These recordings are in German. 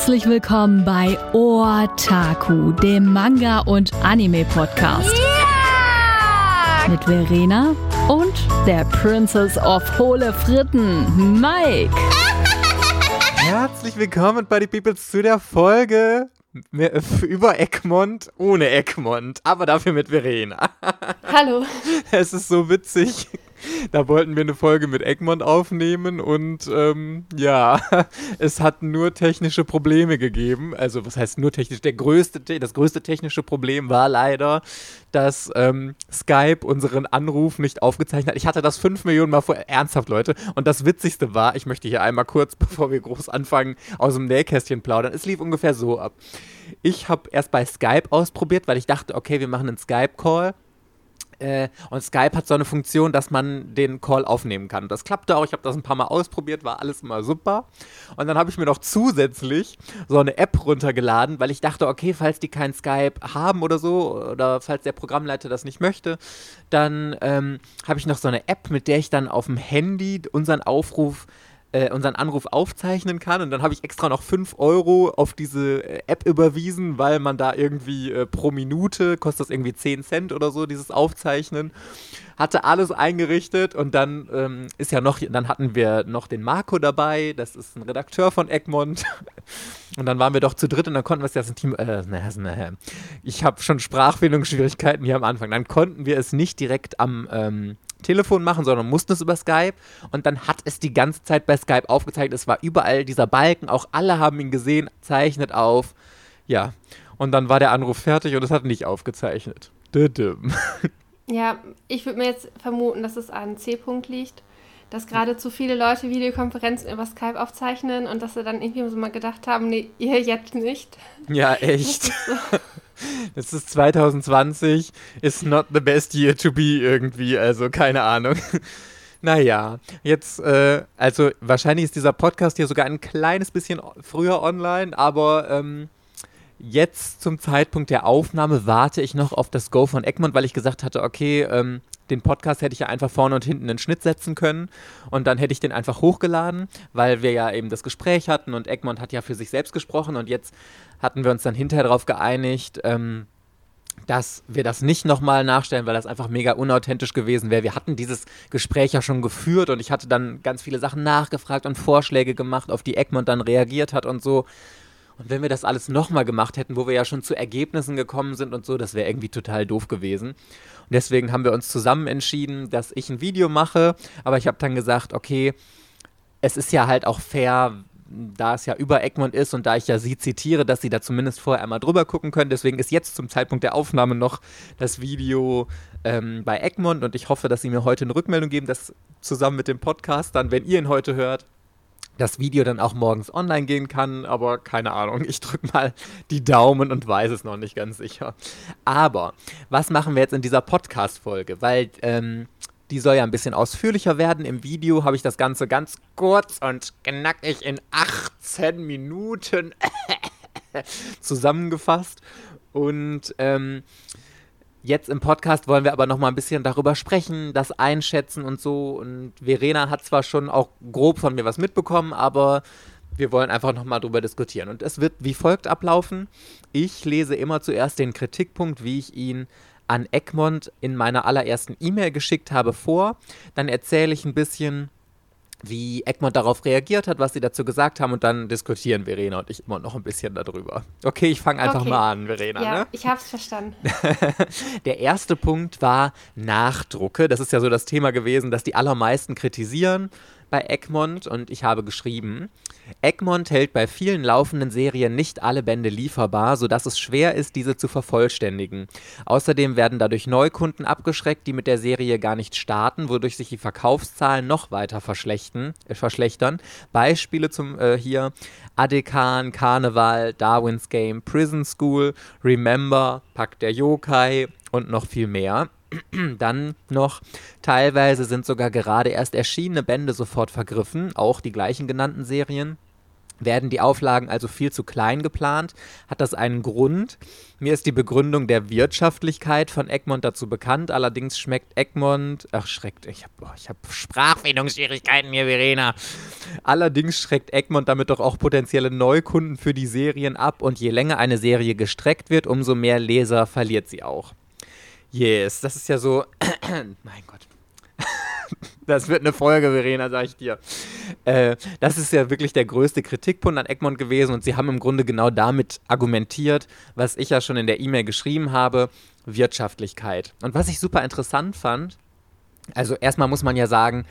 Herzlich willkommen bei Otaku, dem Manga- und Anime-Podcast. Yeah! Mit Verena und der Princess of Hohle Fritten, Mike. Herzlich willkommen bei die Peoples zu der Folge über Egmont ohne Egmont, aber dafür mit Verena. Hallo. Es ist so witzig. Da wollten wir eine Folge mit Egmont aufnehmen und ähm, ja, es hat nur technische Probleme gegeben. Also was heißt nur technisch? Der größte, das größte technische Problem war leider, dass ähm, Skype unseren Anruf nicht aufgezeichnet hat. Ich hatte das fünf Millionen Mal vor. Ernsthaft, Leute. Und das Witzigste war, ich möchte hier einmal kurz, bevor wir groß anfangen, aus dem Nähkästchen plaudern. Es lief ungefähr so ab. Ich habe erst bei Skype ausprobiert, weil ich dachte, okay, wir machen einen Skype-Call äh, und Skype hat so eine Funktion, dass man den Call aufnehmen kann. Das klappte auch. Ich habe das ein paar Mal ausprobiert, war alles immer super. Und dann habe ich mir noch zusätzlich so eine App runtergeladen, weil ich dachte, okay, falls die kein Skype haben oder so, oder falls der Programmleiter das nicht möchte, dann ähm, habe ich noch so eine App, mit der ich dann auf dem Handy unseren Aufruf äh, unseren Anruf aufzeichnen kann. Und dann habe ich extra noch 5 Euro auf diese äh, App überwiesen, weil man da irgendwie äh, pro Minute, kostet das irgendwie 10 Cent oder so, dieses Aufzeichnen. Hatte alles eingerichtet und dann ähm, ist ja noch, dann hatten wir noch den Marco dabei, das ist ein Redakteur von Egmont. Und dann waren wir doch zu dritt und dann konnten wir es ja ein Team. Äh, na, na, ich habe schon Sprachfindungsschwierigkeiten hier am Anfang. Dann konnten wir es nicht direkt am ähm, Telefon machen, sondern mussten es über Skype. Und dann hat es die ganze Zeit bei Skype aufgezeigt. Es war überall dieser Balken, auch alle haben ihn gesehen, zeichnet auf. Ja. Und dann war der Anruf fertig und es hat nicht aufgezeichnet. Düdüm. Ja, ich würde mir jetzt vermuten, dass es an C-Punkt liegt, dass gerade zu viele Leute Videokonferenzen über Skype aufzeichnen und dass sie dann irgendwie so mal gedacht haben, nee, ihr jetzt nicht. Ja, echt. Das ist 2020, is not the best year to be irgendwie, also keine Ahnung. Naja, jetzt, äh, also wahrscheinlich ist dieser Podcast hier sogar ein kleines bisschen früher online, aber ähm, jetzt zum Zeitpunkt der Aufnahme warte ich noch auf das Go von Egmont, weil ich gesagt hatte, okay, ähm, den Podcast hätte ich ja einfach vorne und hinten einen Schnitt setzen können und dann hätte ich den einfach hochgeladen, weil wir ja eben das Gespräch hatten und Egmont hat ja für sich selbst gesprochen und jetzt hatten wir uns dann hinterher darauf geeinigt, ähm, dass wir das nicht nochmal nachstellen, weil das einfach mega unauthentisch gewesen wäre. Wir hatten dieses Gespräch ja schon geführt und ich hatte dann ganz viele Sachen nachgefragt und Vorschläge gemacht, auf die Egmont dann reagiert hat und so. Und wenn wir das alles nochmal gemacht hätten, wo wir ja schon zu Ergebnissen gekommen sind und so, das wäre irgendwie total doof gewesen. Und deswegen haben wir uns zusammen entschieden, dass ich ein Video mache, aber ich habe dann gesagt, okay, es ist ja halt auch fair, da es ja über Egmont ist und da ich ja sie zitiere, dass sie da zumindest vorher einmal drüber gucken können. Deswegen ist jetzt zum Zeitpunkt der Aufnahme noch das Video ähm, bei Egmont und ich hoffe, dass sie mir heute eine Rückmeldung geben, dass zusammen mit dem Podcast dann, wenn ihr ihn heute hört, das Video dann auch morgens online gehen kann, aber keine Ahnung, ich drücke mal die Daumen und weiß es noch nicht ganz sicher. Aber was machen wir jetzt in dieser Podcast-Folge? Weil ähm, die soll ja ein bisschen ausführlicher werden. Im Video habe ich das Ganze ganz kurz und knackig in 18 Minuten zusammengefasst. Und ähm, jetzt im Podcast wollen wir aber noch mal ein bisschen darüber sprechen, das einschätzen und so. Und Verena hat zwar schon auch grob von mir was mitbekommen, aber wir wollen einfach noch mal darüber diskutieren. Und es wird wie folgt ablaufen. Ich lese immer zuerst den Kritikpunkt, wie ich ihn an Egmont in meiner allerersten E-Mail geschickt habe, vor. Dann erzähle ich ein bisschen, wie Egmont darauf reagiert hat, was sie dazu gesagt haben und dann diskutieren Verena und ich immer noch ein bisschen darüber. Okay, ich fange einfach Okay. mal an, Verena. Ja, Ne? ich hab's verstanden. Der erste Punkt war Nachdrucke. Das ist ja so das Thema gewesen, dass die allermeisten kritisieren bei Egmont und ich habe geschrieben, Egmont hält bei vielen laufenden Serien nicht alle Bände lieferbar, sodass es schwer ist, diese zu vervollständigen. Außerdem werden dadurch Neukunden abgeschreckt, die mit der Serie gar nicht starten, wodurch sich die Verkaufszahlen noch weiter verschlechten, äh, verschlechtern. Beispiele zum äh, hier Adekan, Karneval, Darwin's Game, Prison School, Remember, Pakt der Yokai und noch viel mehr. Dann noch, teilweise sind sogar gerade erst erschienene Bände sofort vergriffen, auch die gleichen genannten Serien. Werden die Auflagen also viel zu klein geplant? Hat das einen Grund? Mir ist die Begründung der Wirtschaftlichkeit von Egmont dazu bekannt. Allerdings schmeckt Egmont, ach schreckt, ich habe ich hab Sprachfindungsschwierigkeiten hier, Verena. Allerdings schreckt Egmont damit doch auch potenzielle Neukunden für die Serien ab und je länger eine Serie gestreckt wird, umso mehr Leser verliert sie auch. Yes, das ist ja so. mein Gott. Das wird eine Folge, Verena, sag ich dir. Äh, das ist ja wirklich der größte Kritikpunkt an Egmont gewesen und sie haben im Grunde genau damit argumentiert, was ich ja schon in der E-Mail geschrieben habe, Wirtschaftlichkeit. Und was ich super interessant fand, also erstmal muss man ja sagen,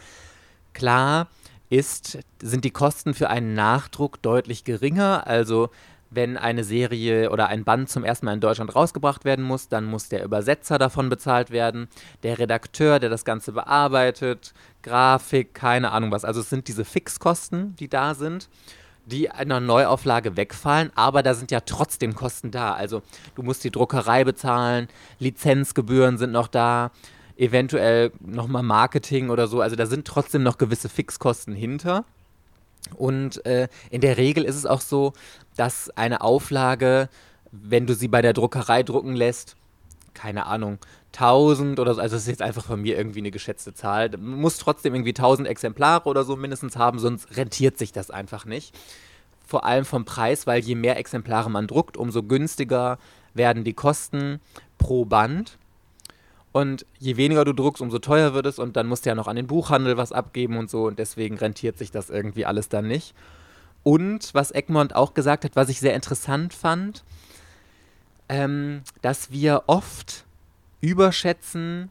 klar ist, sind die Kosten für einen Nachdruck deutlich geringer. Also wenn eine Serie oder ein Band zum ersten Mal in Deutschland rausgebracht werden muss, dann muss der Übersetzer davon bezahlt werden, der Redakteur, der das Ganze bearbeitet, Grafik, keine Ahnung was. Also es sind diese Fixkosten, die da sind, die einer Neuauflage wegfallen, aber da sind ja trotzdem Kosten da. Also du musst die Druckerei bezahlen, Lizenzgebühren sind noch da, eventuell nochmal Marketing oder so. Also da sind trotzdem noch gewisse Fixkosten hinter. Und äh, in der Regel ist es auch so, dass eine Auflage, wenn du sie bei der Druckerei drucken lässt, keine Ahnung, 1000 oder so, also das ist jetzt einfach von mir irgendwie eine geschätzte Zahl, muss trotzdem irgendwie 1000 Exemplare oder so mindestens haben, sonst rentiert sich das einfach nicht. Vor allem vom Preis, weil je mehr Exemplare man druckt, umso günstiger werden die Kosten pro Band. Und je weniger du druckst, umso teuer wird es und dann musst du ja noch an den Buchhandel was abgeben und so und deswegen rentiert sich das irgendwie alles dann nicht. Und was Egmont auch gesagt hat, was ich sehr interessant fand, ähm, dass wir oft überschätzen,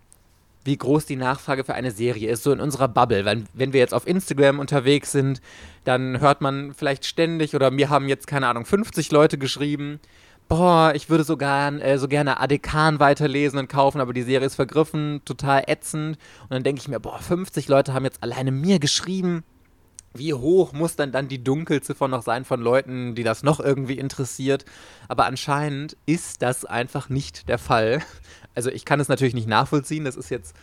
wie groß die Nachfrage für eine Serie ist, so in unserer Bubble. Weil, wenn wir jetzt auf Instagram unterwegs sind, dann hört man vielleicht ständig, oder mir haben jetzt, keine Ahnung, 50 Leute geschrieben, boah, ich würde so, gern, äh, so gerne Adekan weiterlesen und kaufen, aber die Serie ist vergriffen, total ätzend. Und dann denke ich mir, boah, 50 Leute haben jetzt alleine mir geschrieben. Wie hoch muss dann dann die Dunkelziffer noch sein von Leuten, die das noch irgendwie interessiert? Aber anscheinend ist das einfach nicht der Fall. Also ich kann es natürlich nicht nachvollziehen. Das ist jetzt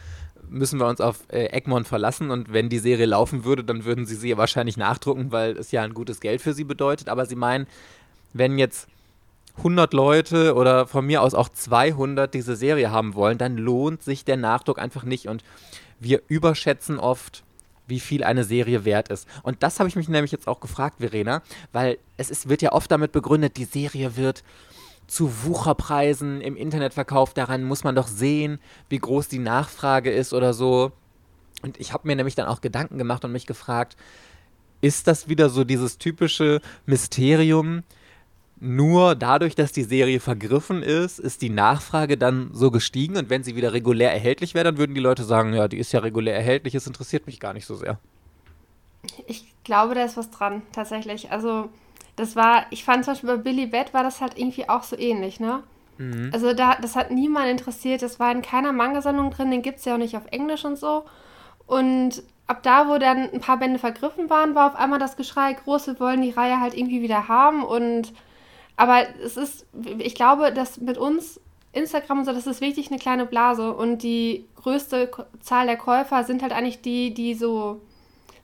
müssen wir uns auf äh, Egmont verlassen und wenn die Serie laufen würde, dann würden sie sie wahrscheinlich nachdrucken, weil es ja ein gutes Geld für sie bedeutet. Aber sie meinen, wenn jetzt 100 Leute oder von mir aus auch 200 diese Serie haben wollen, dann lohnt sich der Nachdruck einfach nicht. Und wir überschätzen oft, wie viel eine Serie wert ist. Und das habe ich mich nämlich jetzt auch gefragt, Verena, weil es ist, wird ja oft damit begründet, die Serie wird zu Wucherpreisen im Internet verkauft. Daran muss man doch sehen, wie groß die Nachfrage ist oder so. Und ich habe mir nämlich dann auch Gedanken gemacht und mich gefragt, ist das wieder so dieses typische Mysterium, nur dadurch, dass die Serie vergriffen ist, ist die Nachfrage dann so gestiegen und wenn sie wieder regulär erhältlich wäre, dann würden die Leute sagen, ja, die ist ja regulär erhältlich, es interessiert mich gar nicht so sehr. Ich glaube, da ist was dran, tatsächlich. Also, das war, ich fand zum Beispiel bei Billy Bat war das halt irgendwie auch so ähnlich, ne? Mhm. Also, da, das hat niemand interessiert, das war in keiner Manga-Sammlung drin, den gibt es ja auch nicht auf Englisch und so. Und ab da, wo dann ein paar Bände vergriffen waren, war auf einmal das Geschrei groß, wir wollen die Reihe halt irgendwie wieder haben und aber es ist, ich glaube, dass mit uns Instagram und so, das ist wirklich eine kleine Blase und die größte Zahl der Käufer sind halt eigentlich die, die so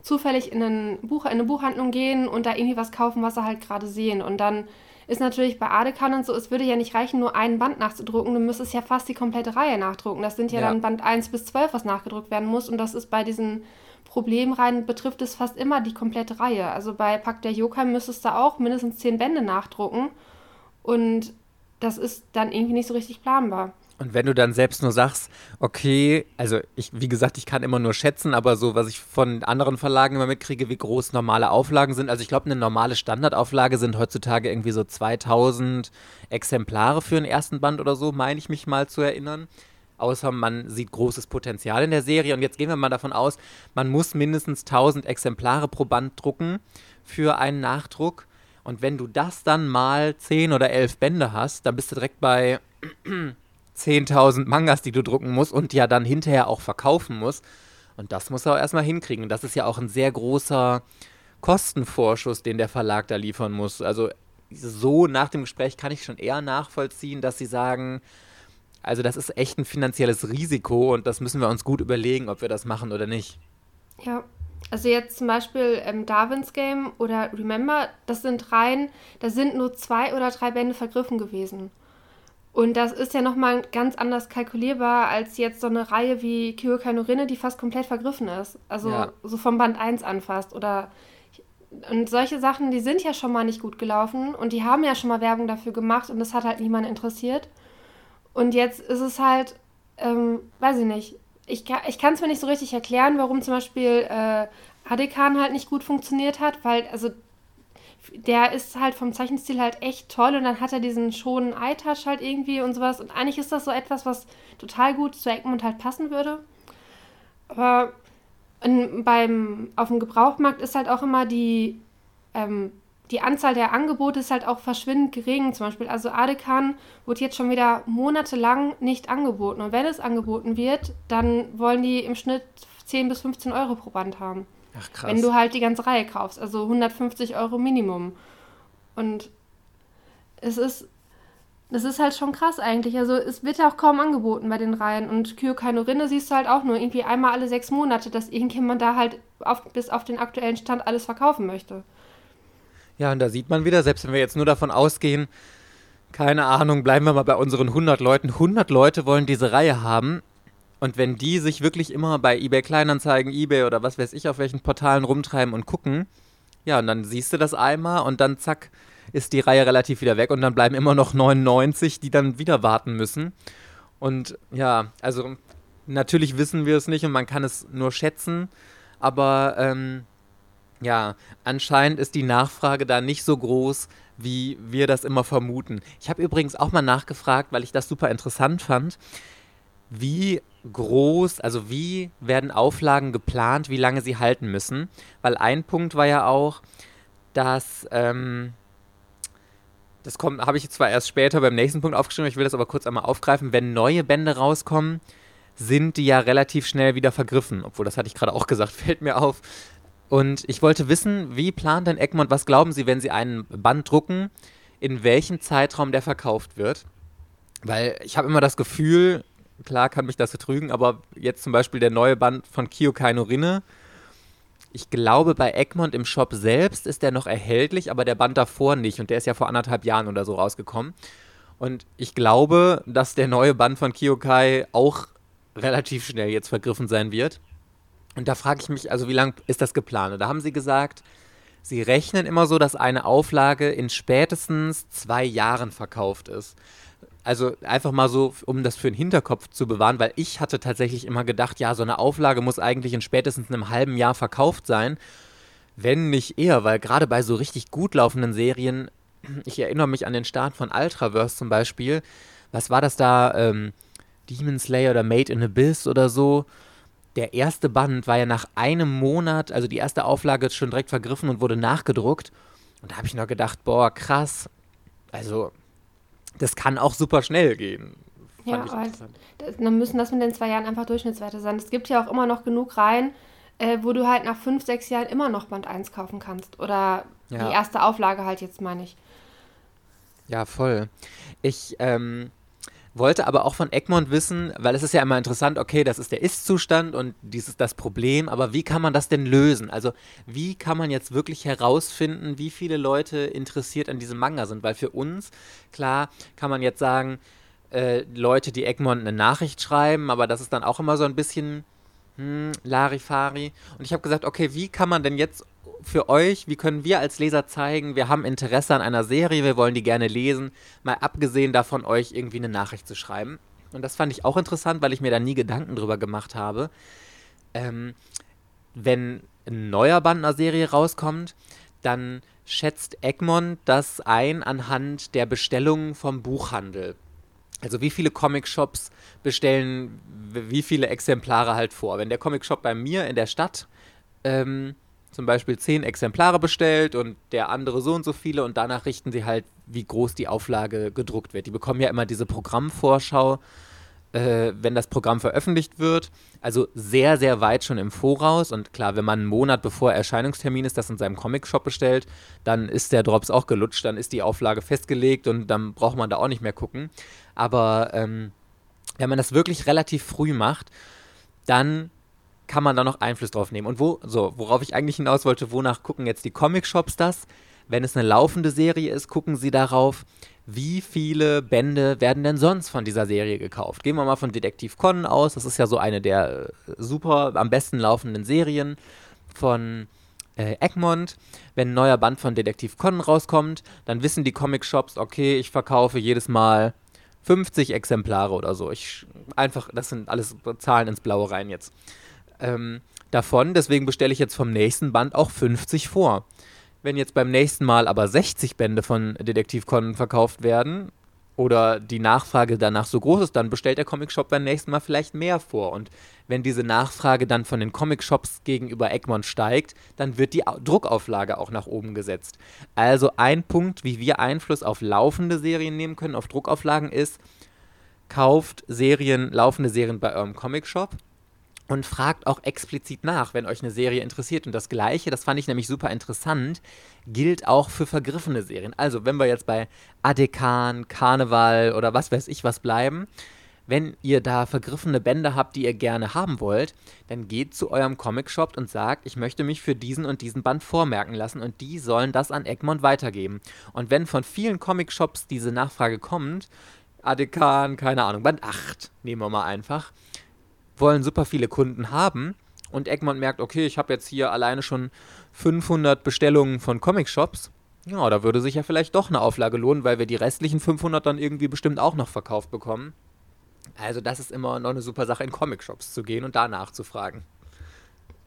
zufällig in, ein Buch, in eine Buchhandlung gehen und da irgendwie was kaufen, was sie halt gerade sehen. Und dann ist natürlich bei Adekan und so, es würde ja nicht reichen, nur einen Band nachzudrucken, du müsstest ja fast die komplette Reihe nachdrucken. Das sind ja, ja. dann Band 1 bis 12, was nachgedruckt werden muss und das ist bei diesen Problemreihen betrifft es fast immer die komplette Reihe. Also bei Pack der Yokai müsstest du auch mindestens zehn Bände nachdrucken. Und das ist dann irgendwie nicht so richtig planbar. Und wenn du dann selbst nur sagst, okay, also ich, wie gesagt, ich kann immer nur schätzen, aber so, was ich von anderen Verlagen immer mitkriege, wie groß normale Auflagen sind. Also ich glaube, eine normale Standardauflage sind heutzutage irgendwie so 2000 Exemplare für einen ersten Band oder so, meine ich mich mal zu erinnern außer man sieht großes Potenzial in der Serie. Und jetzt gehen wir mal davon aus, man muss mindestens 1000 Exemplare pro Band drucken für einen Nachdruck. Und wenn du das dann mal 10 oder 11 Bände hast, dann bist du direkt bei 10.000 Mangas, die du drucken musst und ja dann hinterher auch verkaufen musst. Und das muss er auch erstmal hinkriegen. Und das ist ja auch ein sehr großer Kostenvorschuss, den der Verlag da liefern muss. Also so nach dem Gespräch kann ich schon eher nachvollziehen, dass sie sagen, also das ist echt ein finanzielles Risiko und das müssen wir uns gut überlegen, ob wir das machen oder nicht. Ja, also jetzt zum Beispiel ähm, Darwin's Game oder Remember, das sind Reihen, da sind nur zwei oder drei Bände vergriffen gewesen. Und das ist ja nochmal ganz anders kalkulierbar als jetzt so eine Reihe wie Kyokai no Rinne, die fast komplett vergriffen ist. Also ja. so vom Band 1 anfasst. Oder und solche Sachen, die sind ja schon mal nicht gut gelaufen und die haben ja schon mal Werbung dafür gemacht und das hat halt niemand interessiert. Und jetzt ist es halt, ähm, weiß ich nicht, ich, ich kann es mir nicht so richtig erklären, warum zum Beispiel äh, Adekan halt nicht gut funktioniert hat, weil, also der ist halt vom Zeichenstil halt echt toll und dann hat er diesen schonen Eye-Touch halt irgendwie und sowas. Und eigentlich ist das so etwas, was total gut zu Egmont halt passen würde. Aber in, beim, auf dem Gebrauchmarkt ist halt auch immer die, ähm, die Anzahl der Angebote ist halt auch verschwindend gering. Zum Beispiel, also Adekan wird jetzt schon wieder monatelang nicht angeboten. Und wenn es angeboten wird, dann wollen die im Schnitt 10 bis 15 Euro pro Band haben. Ach krass. Wenn du halt die ganze Reihe kaufst. Also 150 Euro Minimum. Und es ist, das ist halt schon krass eigentlich. Also es wird ja auch kaum angeboten bei den Reihen. Und Kyokai no Rinne siehst du halt auch nur irgendwie einmal alle sechs Monate, dass irgendjemand da halt auf, bis auf den aktuellen Stand alles verkaufen möchte. Ja, und da sieht man wieder, selbst wenn wir jetzt nur davon ausgehen, keine Ahnung, bleiben wir mal bei unseren 100 Leuten. 100 Leute wollen diese Reihe haben. Und wenn die sich wirklich immer bei eBay Kleinanzeigen, eBay oder was weiß ich, auf welchen Portalen rumtreiben und gucken, ja, und dann siehst du das einmal und dann zack, ist die Reihe relativ wieder weg und dann bleiben immer noch 99, die dann wieder warten müssen. Und ja, also natürlich wissen wir es nicht und man kann es nur schätzen, aber ähm, ja, anscheinend ist die Nachfrage da nicht so groß, wie wir das immer vermuten. Ich habe übrigens auch mal nachgefragt, weil ich das super interessant fand. Wie groß, also wie werden Auflagen geplant, wie lange sie halten müssen? Weil ein Punkt war ja auch, dass, ähm, das kommt, habe ich zwar erst später beim nächsten Punkt aufgeschrieben, ich will das aber kurz einmal aufgreifen, wenn neue Bände rauskommen, sind die ja relativ schnell wieder vergriffen. Obwohl, das hatte ich gerade auch gesagt, fällt mir auf. Und ich wollte wissen, wie plant denn Egmont, was glauben Sie, wenn Sie einen Band drucken, in welchem Zeitraum der verkauft wird? Weil ich habe immer das Gefühl, klar kann mich das betrügen, aber jetzt zum Beispiel der neue Band von Kyokai no Rinne, ich glaube, bei Egmont im Shop selbst ist der noch erhältlich, aber der Band davor nicht. Und der ist ja vor anderthalb Jahren oder so rausgekommen. Und ich glaube, dass der neue Band von Kyokai auch relativ schnell jetzt vergriffen sein wird. Und da frage ich mich, also wie lange ist das geplant? da haben sie gesagt, sie rechnen immer so, dass eine Auflage in spätestens zwei Jahren verkauft ist. Also einfach mal so, um das für den Hinterkopf zu bewahren, weil ich hatte tatsächlich immer gedacht, ja, so eine Auflage muss eigentlich in spätestens einem halben Jahr verkauft sein. Wenn nicht eher, weil gerade bei so richtig gut laufenden Serien, ich erinnere mich an den Start von Ultraverse zum Beispiel, was war das da, ähm, Demon Slayer oder Made in Abyss oder so, der erste Band war ja nach einem Monat, also die erste Auflage ist schon direkt vergriffen und wurde nachgedruckt. Und da habe ich noch gedacht, boah, krass. Also, das kann auch super schnell gehen. ja, dann müssen das mit den zwei Jahren einfach Durchschnittswerte sein. Es gibt ja auch immer noch genug Reihen, äh, wo du halt nach fünf, sechs Jahren immer noch Band 1 kaufen kannst. Oder ja. die erste Auflage halt jetzt, meine ich. Ja, voll. Ich, ähm, wollte aber auch von Egmont wissen, weil es ist ja immer interessant, okay, das ist der Ist-Zustand und dieses das Problem, aber wie kann man das denn lösen? Also wie kann man jetzt wirklich herausfinden, wie viele Leute interessiert an diesem Manga sind? Weil für uns, klar, kann man jetzt sagen, äh, Leute, die Egmont eine Nachricht schreiben, aber das ist dann auch immer so ein bisschen hm, Larifari. Und ich habe gesagt, okay, wie kann man denn jetzt für euch, wie können wir als Leser zeigen, wir haben Interesse an einer Serie, wir wollen die gerne lesen, mal abgesehen davon, euch irgendwie eine Nachricht zu schreiben. Und das fand ich auch interessant, weil ich mir da nie Gedanken drüber gemacht habe. Ähm, wenn ein neuer Band einer Serie rauskommt, dann schätzt Egmont das ein anhand der Bestellungen vom Buchhandel. Also wie viele Comic-Shops bestellen wie viele Exemplare halt vor. Wenn der Comic-Shop bei mir in der Stadt ähm, zum Beispiel zehn Exemplare bestellt und der andere so und so viele und danach richten sie halt, wie groß die Auflage gedruckt wird. Die bekommen ja immer diese Programmvorschau, äh, wenn das Programm veröffentlicht wird. Also sehr, sehr weit schon im Voraus. Und klar, wenn man einen Monat bevor Erscheinungstermin ist, das in seinem Comic-Shop bestellt, dann ist der Drops auch gelutscht, dann ist die Auflage festgelegt und dann braucht man da auch nicht mehr gucken. Aber ähm, wenn man das wirklich relativ früh macht, dann kann man da noch Einfluss drauf nehmen. Und wo, so, worauf ich eigentlich hinaus wollte, wonach gucken jetzt die Comic-Shops das? Wenn es eine laufende Serie ist, gucken sie darauf, wie viele Bände werden denn sonst von dieser Serie gekauft? Gehen wir mal von Detektiv Conan aus, das ist ja so eine der äh, super, am besten laufenden Serien von äh, Egmont, wenn ein neuer Band von Detektiv Conan rauskommt, dann wissen die Comic-Shops, okay, ich verkaufe jedes Mal 50 Exemplare oder so. Ich einfach, das sind alles Zahlen ins Blaue rein jetzt. Ähm, davon, deswegen bestelle ich jetzt vom nächsten Band auch 50 vor. Wenn jetzt beim nächsten Mal aber 60 Bände von Detektiv Conan verkauft werden, oder die Nachfrage danach so groß ist, dann bestellt der Comicshop beim nächsten Mal vielleicht mehr vor. Und wenn diese Nachfrage dann von den Comicshops gegenüber Egmont steigt, dann wird die Druckauflage auch nach oben gesetzt. Also ein Punkt, wie wir Einfluss auf laufende Serien nehmen können, auf Druckauflagen ist, kauft Serien, laufende Serien bei eurem Comicshop und fragt auch explizit nach, wenn euch eine Serie interessiert. Und das Gleiche, das fand ich nämlich super interessant, gilt auch für vergriffene Serien. Also, wenn wir jetzt bei Adekan, Karneval oder was weiß ich was bleiben, wenn ihr da vergriffene Bände habt, die ihr gerne haben wollt, dann geht zu eurem Comicshop und sagt, ich möchte mich für diesen und diesen Band vormerken lassen und die sollen das an Egmont weitergeben. Und wenn von vielen Comicshops diese Nachfrage kommt, Adekan, keine Ahnung, Band 8, nehmen wir mal einfach, wollen super viele Kunden haben und Egmont merkt, okay, ich habe jetzt hier alleine schon 500 Bestellungen von Comic-Shops. Ja, da würde sich ja vielleicht doch eine Auflage lohnen, weil wir die restlichen 500 dann irgendwie bestimmt auch noch verkauft bekommen. Also das ist immer noch eine super Sache, in Comic-Shops zu gehen und da nachzufragen.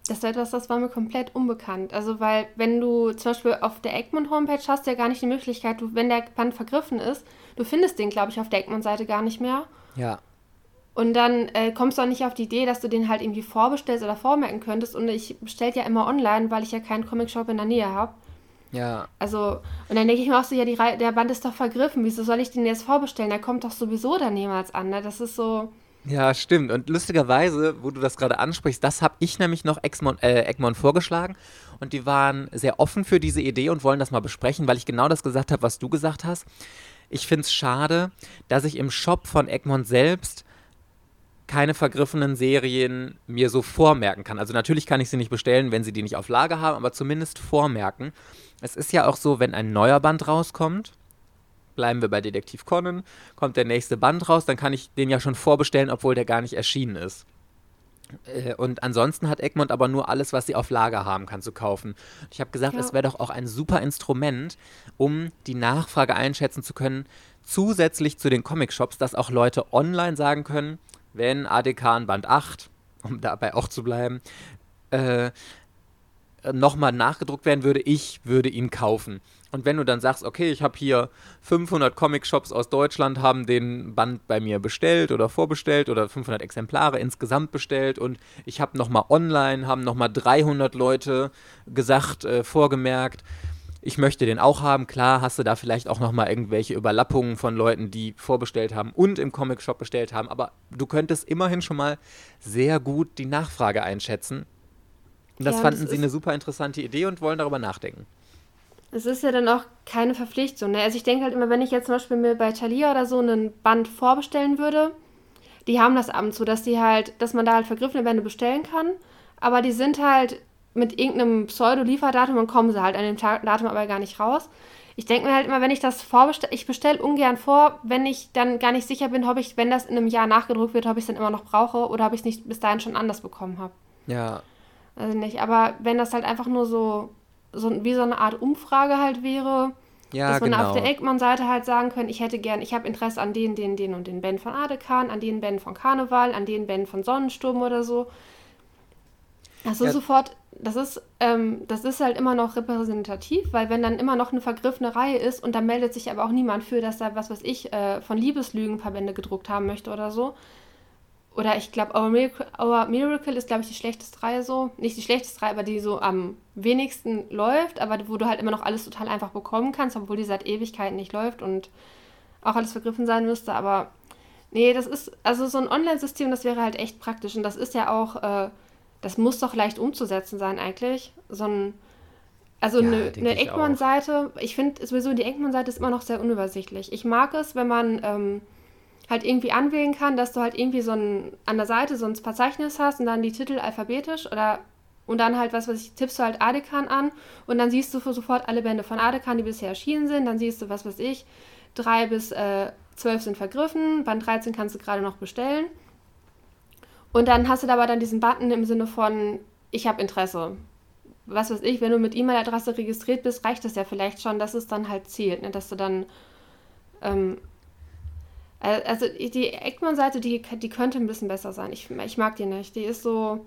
Das ist etwas, das war mir komplett unbekannt. Also, weil, wenn du zum Beispiel auf der Egmont-Homepage hast, du ja gar nicht die Möglichkeit, du, wenn der Band vergriffen ist, du findest den, glaube ich, auf der Egmont-Seite gar nicht mehr. Ja. Und dann äh, kommst du auch nicht auf die Idee, dass du den halt irgendwie vorbestellst oder vormerken könntest. Und ich bestelle ja immer online, weil ich ja keinen Comic-Shop in der Nähe habe. Ja. Also, und dann denke ich mir auch so, ja, die der Band ist doch vergriffen. Wieso soll ich den jetzt vorbestellen? Der kommt doch sowieso dann niemals an. Ne? Das ist so. Ja, stimmt. Und lustigerweise, wo du das gerade ansprichst, das habe ich nämlich noch Egmont, äh, Egmont vorgeschlagen. Und die waren sehr offen für diese Idee und wollen das mal besprechen, weil ich genau das gesagt habe, was du gesagt hast. Ich finde es schade, dass ich im Shop von Egmont selbst keine vergriffenen Serien mir so vormerken kann. Also natürlich kann ich sie nicht bestellen, wenn sie die nicht auf Lager haben, aber zumindest vormerken. Es ist ja auch so, wenn ein neuer Band rauskommt, bleiben wir bei Detektiv Conan, kommt der nächste Band raus, dann kann ich den ja schon vorbestellen, obwohl der gar nicht erschienen ist. Äh, und ansonsten hat Egmont aber nur alles, was sie auf Lager haben kann, zu kaufen. Ich habe gesagt, ja. es wäre doch auch ein super Instrument, um die Nachfrage einschätzen zu können, zusätzlich zu den Comic-Shops, dass auch Leute online sagen können, wenn ADK Band 8, um dabei auch zu bleiben, äh, nochmal nachgedruckt werden würde, ich würde ihn kaufen. Und wenn du dann sagst, okay, ich habe hier 500 Comic-Shops aus Deutschland, haben den Band bei mir bestellt oder vorbestellt oder 500 Exemplare insgesamt bestellt und ich habe nochmal online, haben nochmal 300 Leute gesagt, äh, vorgemerkt, ich möchte den auch haben. Klar hast du da vielleicht auch nochmal irgendwelche Überlappungen von Leuten, die vorbestellt haben und im Comic-Shop bestellt haben, aber du könntest immerhin schon mal sehr gut die Nachfrage einschätzen. Und das ja, fanden das sie eine super interessante Idee und wollen darüber nachdenken. Es ist ja dann auch keine Verpflichtung. Ne? Also ich denke halt immer, wenn ich jetzt zum Beispiel mir bei Thalia oder so einen Band vorbestellen würde, die haben das Amt so, dass die halt, dass man da halt vergriffene Bände bestellen kann, aber die sind halt mit irgendeinem Pseudo-Lieferdatum und kommen sie halt an dem Datum aber gar nicht raus. Ich denke mir halt immer, wenn ich das vorbestelle, ich bestelle ungern vor, wenn ich dann gar nicht sicher bin, ob ich, wenn das in einem Jahr nachgedruckt wird, ob ich es dann immer noch brauche oder ob ich es nicht bis dahin schon anders bekommen habe. Ja. Also nicht, aber wenn das halt einfach nur so, so wie so eine Art Umfrage halt wäre, ja, dass man genau. auf der Eggmann-Seite halt sagen können, ich hätte gern, ich habe Interesse an den, den, den und den Band von Adekan, an den Band von Karneval, an den Band von Sonnensturm oder so. Also ja. sofort, das ist, ähm, das ist halt immer noch repräsentativ, weil wenn dann immer noch eine vergriffene Reihe ist und da meldet sich aber auch niemand für, dass da, was weiß ich, äh, von Liebeslügen ein paar Bände gedruckt haben möchte oder so. Oder ich glaube, Our Miracle, Our Miracle ist, glaube ich, die schlechteste Reihe so. Nicht die schlechteste Reihe, aber die so am wenigsten läuft, aber wo du halt immer noch alles total einfach bekommen kannst, obwohl die seit Ewigkeiten nicht läuft und auch alles vergriffen sein müsste. Aber nee, das ist, also so ein Online-System, das wäre halt echt praktisch. Und das ist ja auch. Äh, das muss doch leicht umzusetzen sein eigentlich. So ein, also ja, eine, eine Egmont-Seite, ich finde sowieso, die Egmont-Seite ist immer noch sehr unübersichtlich. Ich mag es, wenn man ähm, halt irgendwie anwählen kann, dass du halt irgendwie so ein, an der Seite so ein Verzeichnis hast und dann die Titel alphabetisch oder und dann halt, was weiß ich, tippst du halt Adekan an und dann siehst du sofort alle Bände von Adekan, die bisher erschienen sind. Dann siehst du, was weiß ich, drei bis äh, zwölf sind vergriffen, Band 13 kannst du gerade noch bestellen. Und dann hast du da aber dann diesen Button im Sinne von, ich habe Interesse. was weiß ich, wenn du mit E-Mail-Adresse registriert bist, reicht es ja vielleicht schon, dass es dann halt zählt, ne? dass du dann ähm, also die Eggman-Seite, die, die könnte ein bisschen besser sein. Ich, ich mag die nicht. Die ist so,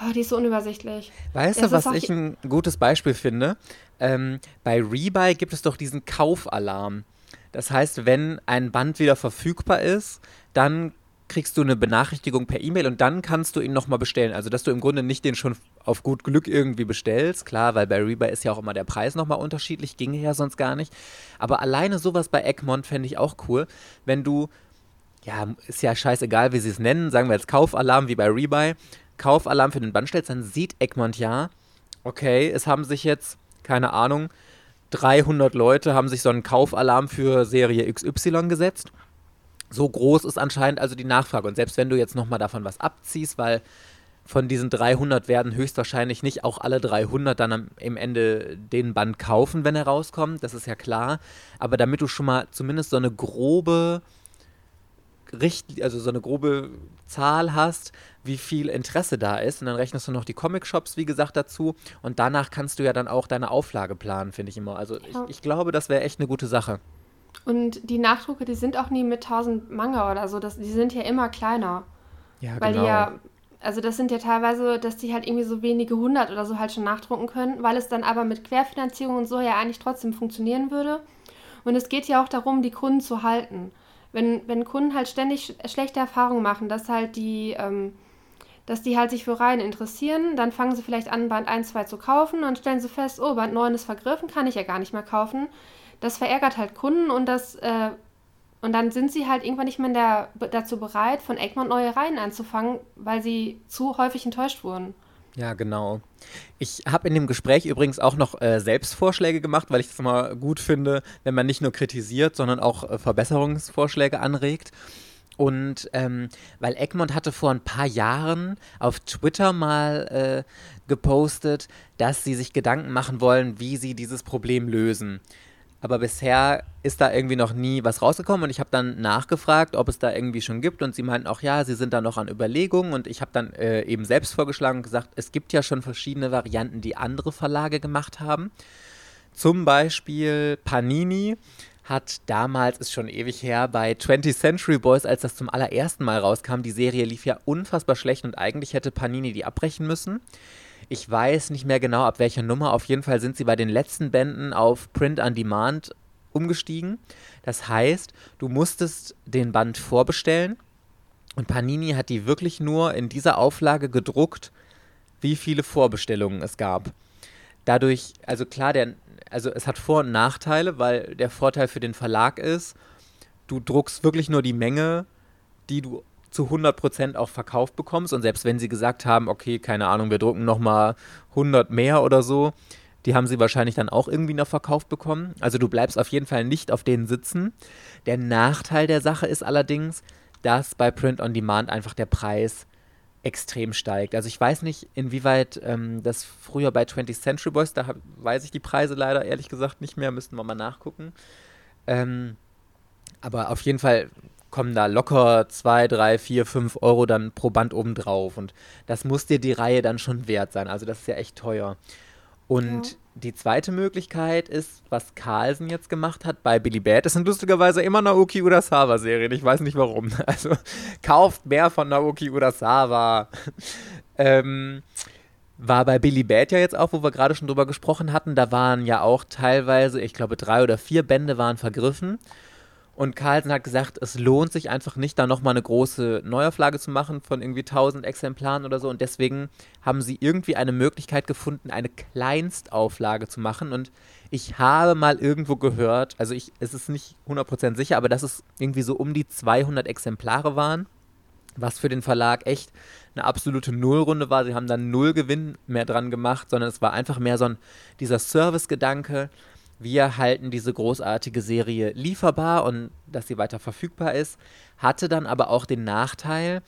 oh, die ist so unübersichtlich. Weißt du, was ich ein gutes Beispiel finde? Ähm, bei Rebuy gibt es doch diesen Kaufalarm. Das heißt, wenn ein Band wieder verfügbar ist, dann kriegst du eine Benachrichtigung per E-Mail und dann kannst du ihn nochmal bestellen. Also, dass du im Grunde nicht den schon auf gut Glück irgendwie bestellst. Klar, weil bei Rebuy ist ja auch immer der Preis nochmal unterschiedlich, ginge ja sonst gar nicht. Aber alleine sowas bei Egmont fände ich auch cool, wenn du, ja, ist ja scheißegal, wie sie es nennen, sagen wir jetzt Kaufalarm wie bei Rebuy, Kaufalarm für den Band stellst, dann sieht Egmont ja, okay, es haben sich jetzt, keine Ahnung, 300 Leute haben sich so einen Kaufalarm für Serie XY gesetzt so groß ist anscheinend also die Nachfrage. Und selbst wenn du jetzt nochmal davon was abziehst, weil von diesen 300 werden höchstwahrscheinlich nicht auch alle 300 dann am, im Ende den Band kaufen, wenn er rauskommt, das ist ja klar. Aber damit du schon mal zumindest so eine grobe Richt also so eine grobe Zahl hast, wie viel Interesse da ist. Und dann rechnest du noch die Comic-Shops, wie gesagt, dazu. Und danach kannst du ja dann auch deine Auflage planen, finde ich immer. Also ich, ich glaube, das wäre echt eine gute Sache. Und die Nachdrucke, die sind auch nie mit 1000 Manga oder so, das, die sind ja immer kleiner. Ja, weil genau. die ja, also das sind ja teilweise, dass die halt irgendwie so wenige hundert oder so halt schon nachdrucken können, weil es dann aber mit Querfinanzierung und so ja eigentlich trotzdem funktionieren würde. Und es geht ja auch darum, die Kunden zu halten. Wenn, wenn Kunden halt ständig schlechte Erfahrungen machen, dass halt die, ähm, dass die halt sich für Reihen interessieren, dann fangen sie vielleicht an, Band 1, 2 zu kaufen und stellen sie fest, oh, Band 9 ist vergriffen, kann ich ja gar nicht mehr kaufen das verärgert halt Kunden und das äh, und dann sind sie halt irgendwann nicht mehr der, dazu bereit, von Egmont neue Reihen anzufangen, weil sie zu häufig enttäuscht wurden. Ja, genau. Ich habe in dem Gespräch übrigens auch noch äh, Selbstvorschläge gemacht, weil ich es immer gut finde, wenn man nicht nur kritisiert, sondern auch äh, Verbesserungsvorschläge anregt. Und ähm, weil Egmont hatte vor ein paar Jahren auf Twitter mal äh, gepostet, dass sie sich Gedanken machen wollen, wie sie dieses Problem lösen aber bisher ist da irgendwie noch nie was rausgekommen und ich habe dann nachgefragt, ob es da irgendwie schon gibt und sie meinten auch, ja, sie sind da noch an Überlegungen und ich habe dann äh, eben selbst vorgeschlagen und gesagt, es gibt ja schon verschiedene Varianten, die andere Verlage gemacht haben. Zum Beispiel Panini hat damals, ist schon ewig her, bei 20th Century Boys, als das zum allerersten Mal rauskam, die Serie lief ja unfassbar schlecht und eigentlich hätte Panini die abbrechen müssen. Ich weiß nicht mehr genau, ab welcher Nummer. Auf jeden Fall sind sie bei den letzten Bänden auf Print on Demand umgestiegen. Das heißt, du musstest den Band vorbestellen und Panini hat die wirklich nur in dieser Auflage gedruckt, wie viele Vorbestellungen es gab. Dadurch, also klar, der, also es hat Vor- und Nachteile, weil der Vorteil für den Verlag ist, du druckst wirklich nur die Menge, die du zu 100% auch verkauft bekommst. Und selbst wenn sie gesagt haben, okay, keine Ahnung, wir drucken nochmal 100 mehr oder so, die haben sie wahrscheinlich dann auch irgendwie noch verkauft bekommen. Also du bleibst auf jeden Fall nicht auf denen sitzen. Der Nachteil der Sache ist allerdings, dass bei Print on Demand einfach der Preis extrem steigt. Also ich weiß nicht, inwieweit ähm, das früher bei 20th Century Boys, da hab, weiß ich die Preise leider ehrlich gesagt nicht mehr, müssten wir mal nachgucken. Ähm, aber auf jeden Fall kommen da locker 2, 3, 4, 5 Euro dann pro Band obendrauf. Und das muss dir die Reihe dann schon wert sein. Also das ist ja echt teuer. Und ja. die zweite Möglichkeit ist, was Carlsen jetzt gemacht hat bei Billy Bad. Das sind lustigerweise immer Naoki Urasawa-Serien. Ich weiß nicht warum. Also kauft mehr von Naoki Urasawa. ähm, war bei Billy Bad ja jetzt auch, wo wir gerade schon drüber gesprochen hatten. Da waren ja auch teilweise, ich glaube, drei oder vier Bände waren vergriffen. Und Carlsen hat gesagt, es lohnt sich einfach nicht, da nochmal eine große Neuauflage zu machen von irgendwie 1000 Exemplaren oder so. Und deswegen haben sie irgendwie eine Möglichkeit gefunden, eine Kleinstauflage zu machen. Und ich habe mal irgendwo gehört, also ich, es ist nicht 100% sicher, aber dass es irgendwie so um die 200 Exemplare waren, was für den Verlag echt eine absolute Nullrunde war. Sie haben dann null Gewinn mehr dran gemacht, sondern es war einfach mehr so ein, dieser Service-Gedanke wir halten diese großartige Serie lieferbar und dass sie weiter verfügbar ist, hatte dann aber auch den Nachteil,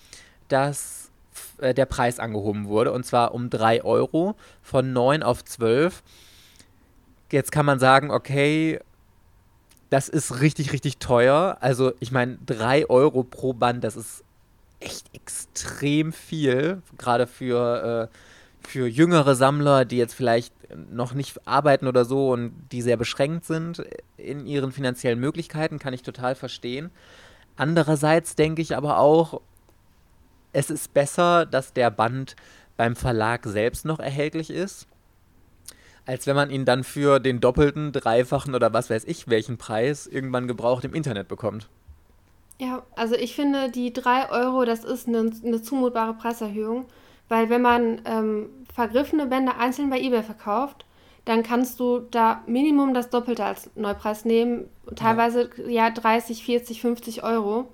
dass äh, der Preis angehoben wurde und zwar um 3 Euro von 9 auf 12. Jetzt kann man sagen, okay, das ist richtig, richtig teuer. Also ich meine, 3 Euro pro Band, das ist echt extrem viel, gerade für... Äh, für jüngere Sammler, die jetzt vielleicht noch nicht arbeiten oder so und die sehr beschränkt sind in ihren finanziellen Möglichkeiten, kann ich total verstehen. Andererseits denke ich aber auch, es ist besser, dass der Band beim Verlag selbst noch erhältlich ist, als wenn man ihn dann für den doppelten, dreifachen oder was weiß ich welchen Preis irgendwann gebraucht im Internet bekommt. Ja, also ich finde, die 3 Euro, das ist eine, eine zumutbare Preiserhöhung, weil wenn man ähm, vergriffene Bände einzeln bei eBay verkauft, dann kannst du da Minimum das Doppelte als Neupreis nehmen, teilweise ja, ja 30, 40, 50 Euro.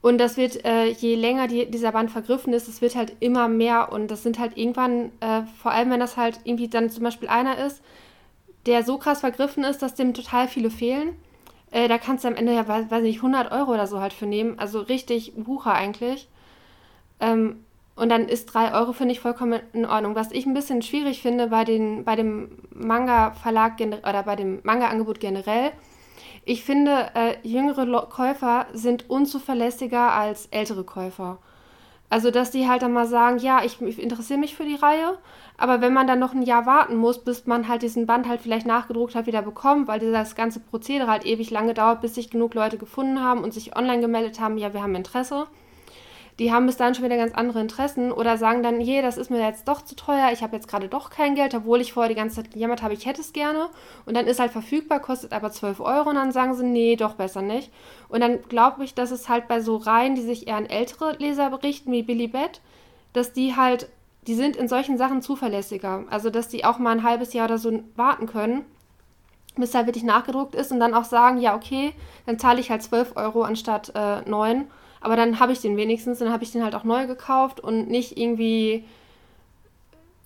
Und das wird, äh, je länger die, dieser Band vergriffen ist, es wird halt immer mehr und das sind halt irgendwann, äh, vor allem wenn das halt irgendwie dann zum Beispiel einer ist, der so krass vergriffen ist, dass dem total viele fehlen. Äh, da kannst du am Ende ja, weiß, weiß nicht, 100 Euro oder so halt für nehmen. Also richtig Bucher eigentlich. Ähm, und dann ist 3 Euro, finde ich, vollkommen in Ordnung. Was ich ein bisschen schwierig finde bei, den, bei dem Manga-Verlag oder bei dem Manga-Angebot generell, ich finde, äh, jüngere Käufer sind unzuverlässiger als ältere Käufer. Also, dass die halt dann mal sagen, ja, ich, ich interessiere mich für die Reihe, aber wenn man dann noch ein Jahr warten muss, bis man halt diesen Band halt vielleicht nachgedruckt hat, wieder bekommt, weil das ganze Prozedere halt ewig lange dauert, bis sich genug Leute gefunden haben und sich online gemeldet haben, ja, wir haben Interesse, die haben bis dahin schon wieder ganz andere Interessen oder sagen dann, je, das ist mir jetzt doch zu teuer, ich habe jetzt gerade doch kein Geld, obwohl ich vorher die ganze Zeit gejammert habe, ich hätte es gerne. Und dann ist halt verfügbar, kostet aber 12 Euro und dann sagen sie, nee, doch besser nicht. Und dann glaube ich, dass es halt bei so Reihen, die sich eher an ältere Leser berichten, wie Billy Bett, dass die halt, die sind in solchen Sachen zuverlässiger. Also, dass die auch mal ein halbes Jahr oder so warten können bis er wirklich nachgedruckt ist und dann auch sagen, ja, okay, dann zahle ich halt 12 Euro anstatt äh, 9 aber dann habe ich den wenigstens, dann habe ich den halt auch neu gekauft und nicht irgendwie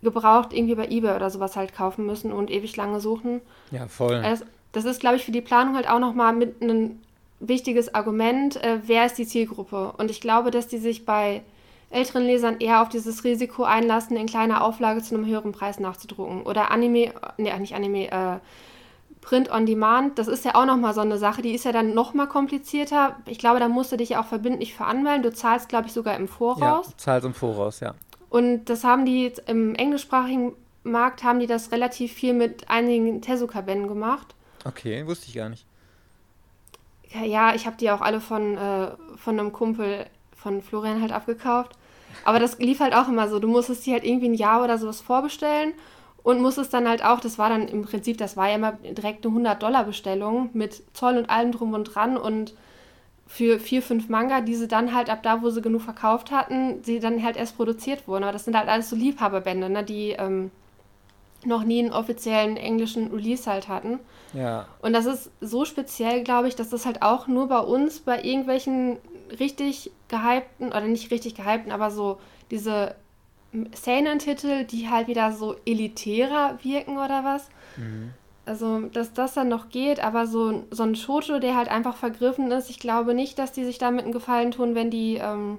gebraucht irgendwie bei eBay oder sowas halt kaufen müssen und ewig lange suchen. Ja, voll. Das, das ist, glaube ich, für die Planung halt auch nochmal mit ein wichtiges Argument, äh, wer ist die Zielgruppe? Und ich glaube, dass die sich bei älteren Lesern eher auf dieses Risiko einlassen, in kleiner Auflage zu einem höheren Preis nachzudrucken. Oder Anime, nee, nicht Anime, äh, Print on Demand, das ist ja auch nochmal so eine Sache, die ist ja dann nochmal komplizierter. Ich glaube, da musst du dich ja auch verbindlich für anmelden. Du zahlst, glaube ich, sogar im Voraus. Ja, zahlst im Voraus, ja. Und das haben die jetzt im englischsprachigen Markt, haben die das relativ viel mit einigen Tezuka-Bänden gemacht. Okay, wusste ich gar nicht. Ja, ich habe die auch alle von, äh, von einem Kumpel von Florian halt abgekauft. Aber das lief halt auch immer so. Du musstest die halt irgendwie ein Jahr oder sowas vorbestellen und muss es dann halt auch, das war dann im Prinzip, das war ja immer direkt eine 100-Dollar-Bestellung mit Zoll und allem drum und dran und für vier, fünf Manga, die sie dann halt ab da, wo sie genug verkauft hatten, sie dann halt erst produziert wurden. Aber das sind halt alles so Liebhaberbände, ne, die ähm, noch nie einen offiziellen englischen Release halt hatten. Ja. Und das ist so speziell, glaube ich, dass das halt auch nur bei uns, bei irgendwelchen richtig gehypten, oder nicht richtig gehypten, aber so diese Seinen-Titel, die halt wieder so elitärer wirken oder was. Mhm. Also, dass das dann noch geht, aber so, so ein Shoujo, der halt einfach vergriffen ist, ich glaube nicht, dass die sich damit einen Gefallen tun, wenn die, ähm,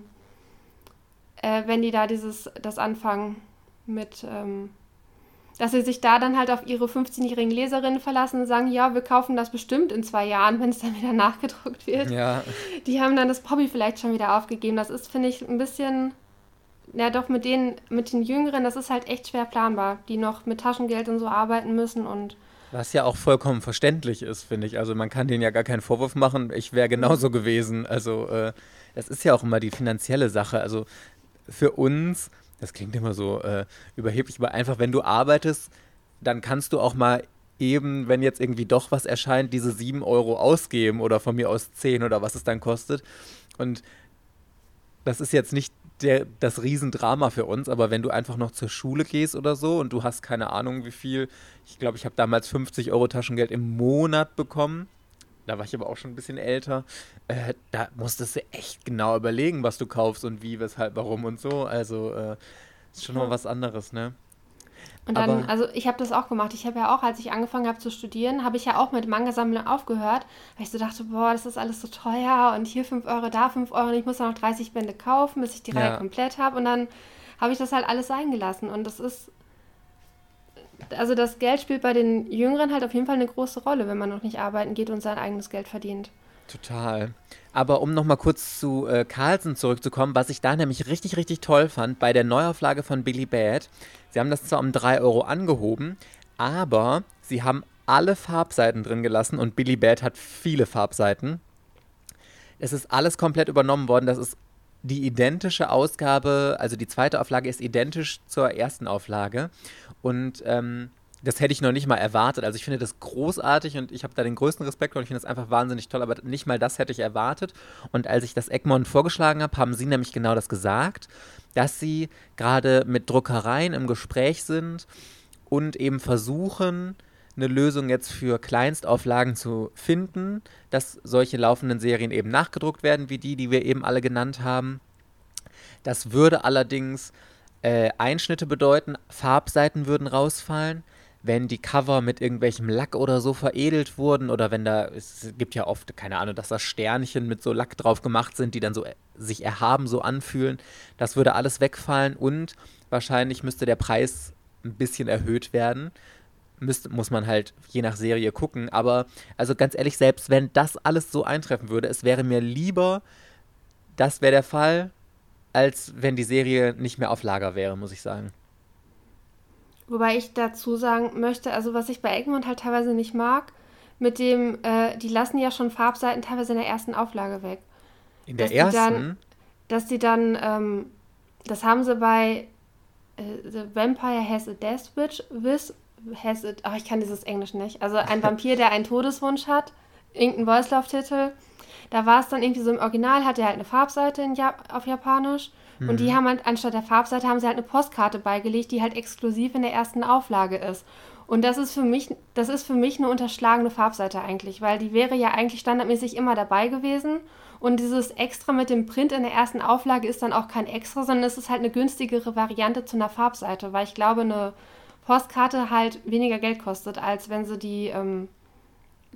äh, wenn die da dieses, das anfangen mit, ähm, dass sie sich da dann halt auf ihre 15-jährigen Leserinnen verlassen und sagen, ja, wir kaufen das bestimmt in zwei Jahren, wenn es dann wieder nachgedruckt wird. Ja. Die haben dann das Hobby vielleicht schon wieder aufgegeben. Das ist, finde ich, ein bisschen ja doch mit denen, mit den Jüngeren, das ist halt echt schwer planbar, die noch mit Taschengeld und so arbeiten müssen und was ja auch vollkommen verständlich ist, finde ich. Also man kann denen ja gar keinen Vorwurf machen. Ich wäre genauso gewesen. Also äh, das ist ja auch immer die finanzielle Sache. Also für uns, das klingt immer so äh, überheblich, aber einfach, wenn du arbeitest, dann kannst du auch mal eben, wenn jetzt irgendwie doch was erscheint, diese 7 Euro ausgeben oder von mir aus 10 oder was es dann kostet. Und das ist jetzt nicht der, das Riesendrama für uns, aber wenn du einfach noch zur Schule gehst oder so und du hast keine Ahnung wie viel, ich glaube, ich habe damals 50 Euro Taschengeld im Monat bekommen, da war ich aber auch schon ein bisschen älter, äh, da musstest du echt genau überlegen, was du kaufst und wie, weshalb, warum und so, also äh, ist schon ja. mal was anderes, ne? Und dann, Aber also ich habe das auch gemacht. Ich habe ja auch, als ich angefangen habe zu studieren, habe ich ja auch mit Manga-Sammeln aufgehört, weil ich so dachte, boah, das ist alles so teuer und hier 5 Euro, da 5 Euro und ich muss noch 30 Bände kaufen, bis ich die ja. Reihe komplett habe. Und dann habe ich das halt alles eingelassen. Und das ist, also das Geld spielt bei den Jüngeren halt auf jeden Fall eine große Rolle, wenn man noch nicht arbeiten geht und sein eigenes Geld verdient. Total. Aber um nochmal kurz zu äh, Carlsen zurückzukommen, was ich da nämlich richtig, richtig toll fand, bei der Neuauflage von Billy Bad, sie haben das zwar um 3 Euro angehoben, aber sie haben alle Farbseiten drin gelassen und Billy Bad hat viele Farbseiten. Es ist alles komplett übernommen worden. Das ist die identische Ausgabe, also die zweite Auflage ist identisch zur ersten Auflage. Und ähm, das hätte ich noch nicht mal erwartet. Also ich finde das großartig und ich habe da den größten Respekt und ich finde das einfach wahnsinnig toll, aber nicht mal das hätte ich erwartet. Und als ich das Egmont vorgeschlagen habe, haben sie nämlich genau das gesagt, dass sie gerade mit Druckereien im Gespräch sind und eben versuchen, eine Lösung jetzt für Kleinstauflagen zu finden, dass solche laufenden Serien eben nachgedruckt werden, wie die, die wir eben alle genannt haben. Das würde allerdings äh, Einschnitte bedeuten, Farbseiten würden rausfallen. Wenn die Cover mit irgendwelchem Lack oder so veredelt wurden oder wenn da, es gibt ja oft, keine Ahnung, dass da Sternchen mit so Lack drauf gemacht sind, die dann so äh, sich erhaben, so anfühlen, das würde alles wegfallen und wahrscheinlich müsste der Preis ein bisschen erhöht werden müsste, muss man halt je nach Serie gucken. Aber also ganz ehrlich, selbst wenn das alles so eintreffen würde, es wäre mir lieber, das wäre der Fall, als wenn die Serie nicht mehr auf Lager wäre, muss ich sagen. Wobei ich dazu sagen möchte, also was ich bei Egmont halt teilweise nicht mag, mit dem, äh, die lassen ja schon Farbseiten teilweise in der ersten Auflage weg. In der dass ersten? Die dann, dass die dann, ähm, das haben sie bei äh, The Vampire Has a Death Wish, has it, ach, ich kann dieses Englisch nicht. Also ein Vampir, der einen Todeswunsch hat, irgendein Voice-Love-Titel. Da war es dann irgendwie so im Original, hat er halt eine Farbseite Jap auf Japanisch. Mhm. Und die mhm. haben halt, anstatt der Farbseite, haben sie halt eine Postkarte beigelegt, die halt exklusiv in der ersten Auflage ist. Und das ist für mich, das ist für mich eine unterschlagene Farbseite eigentlich, weil die wäre ja eigentlich standardmäßig immer dabei gewesen. Und dieses Extra mit dem Print in der ersten Auflage ist dann auch kein Extra, sondern es ist halt eine günstigere Variante zu einer Farbseite, weil ich glaube, eine Postkarte halt weniger Geld kostet, als wenn sie die ähm,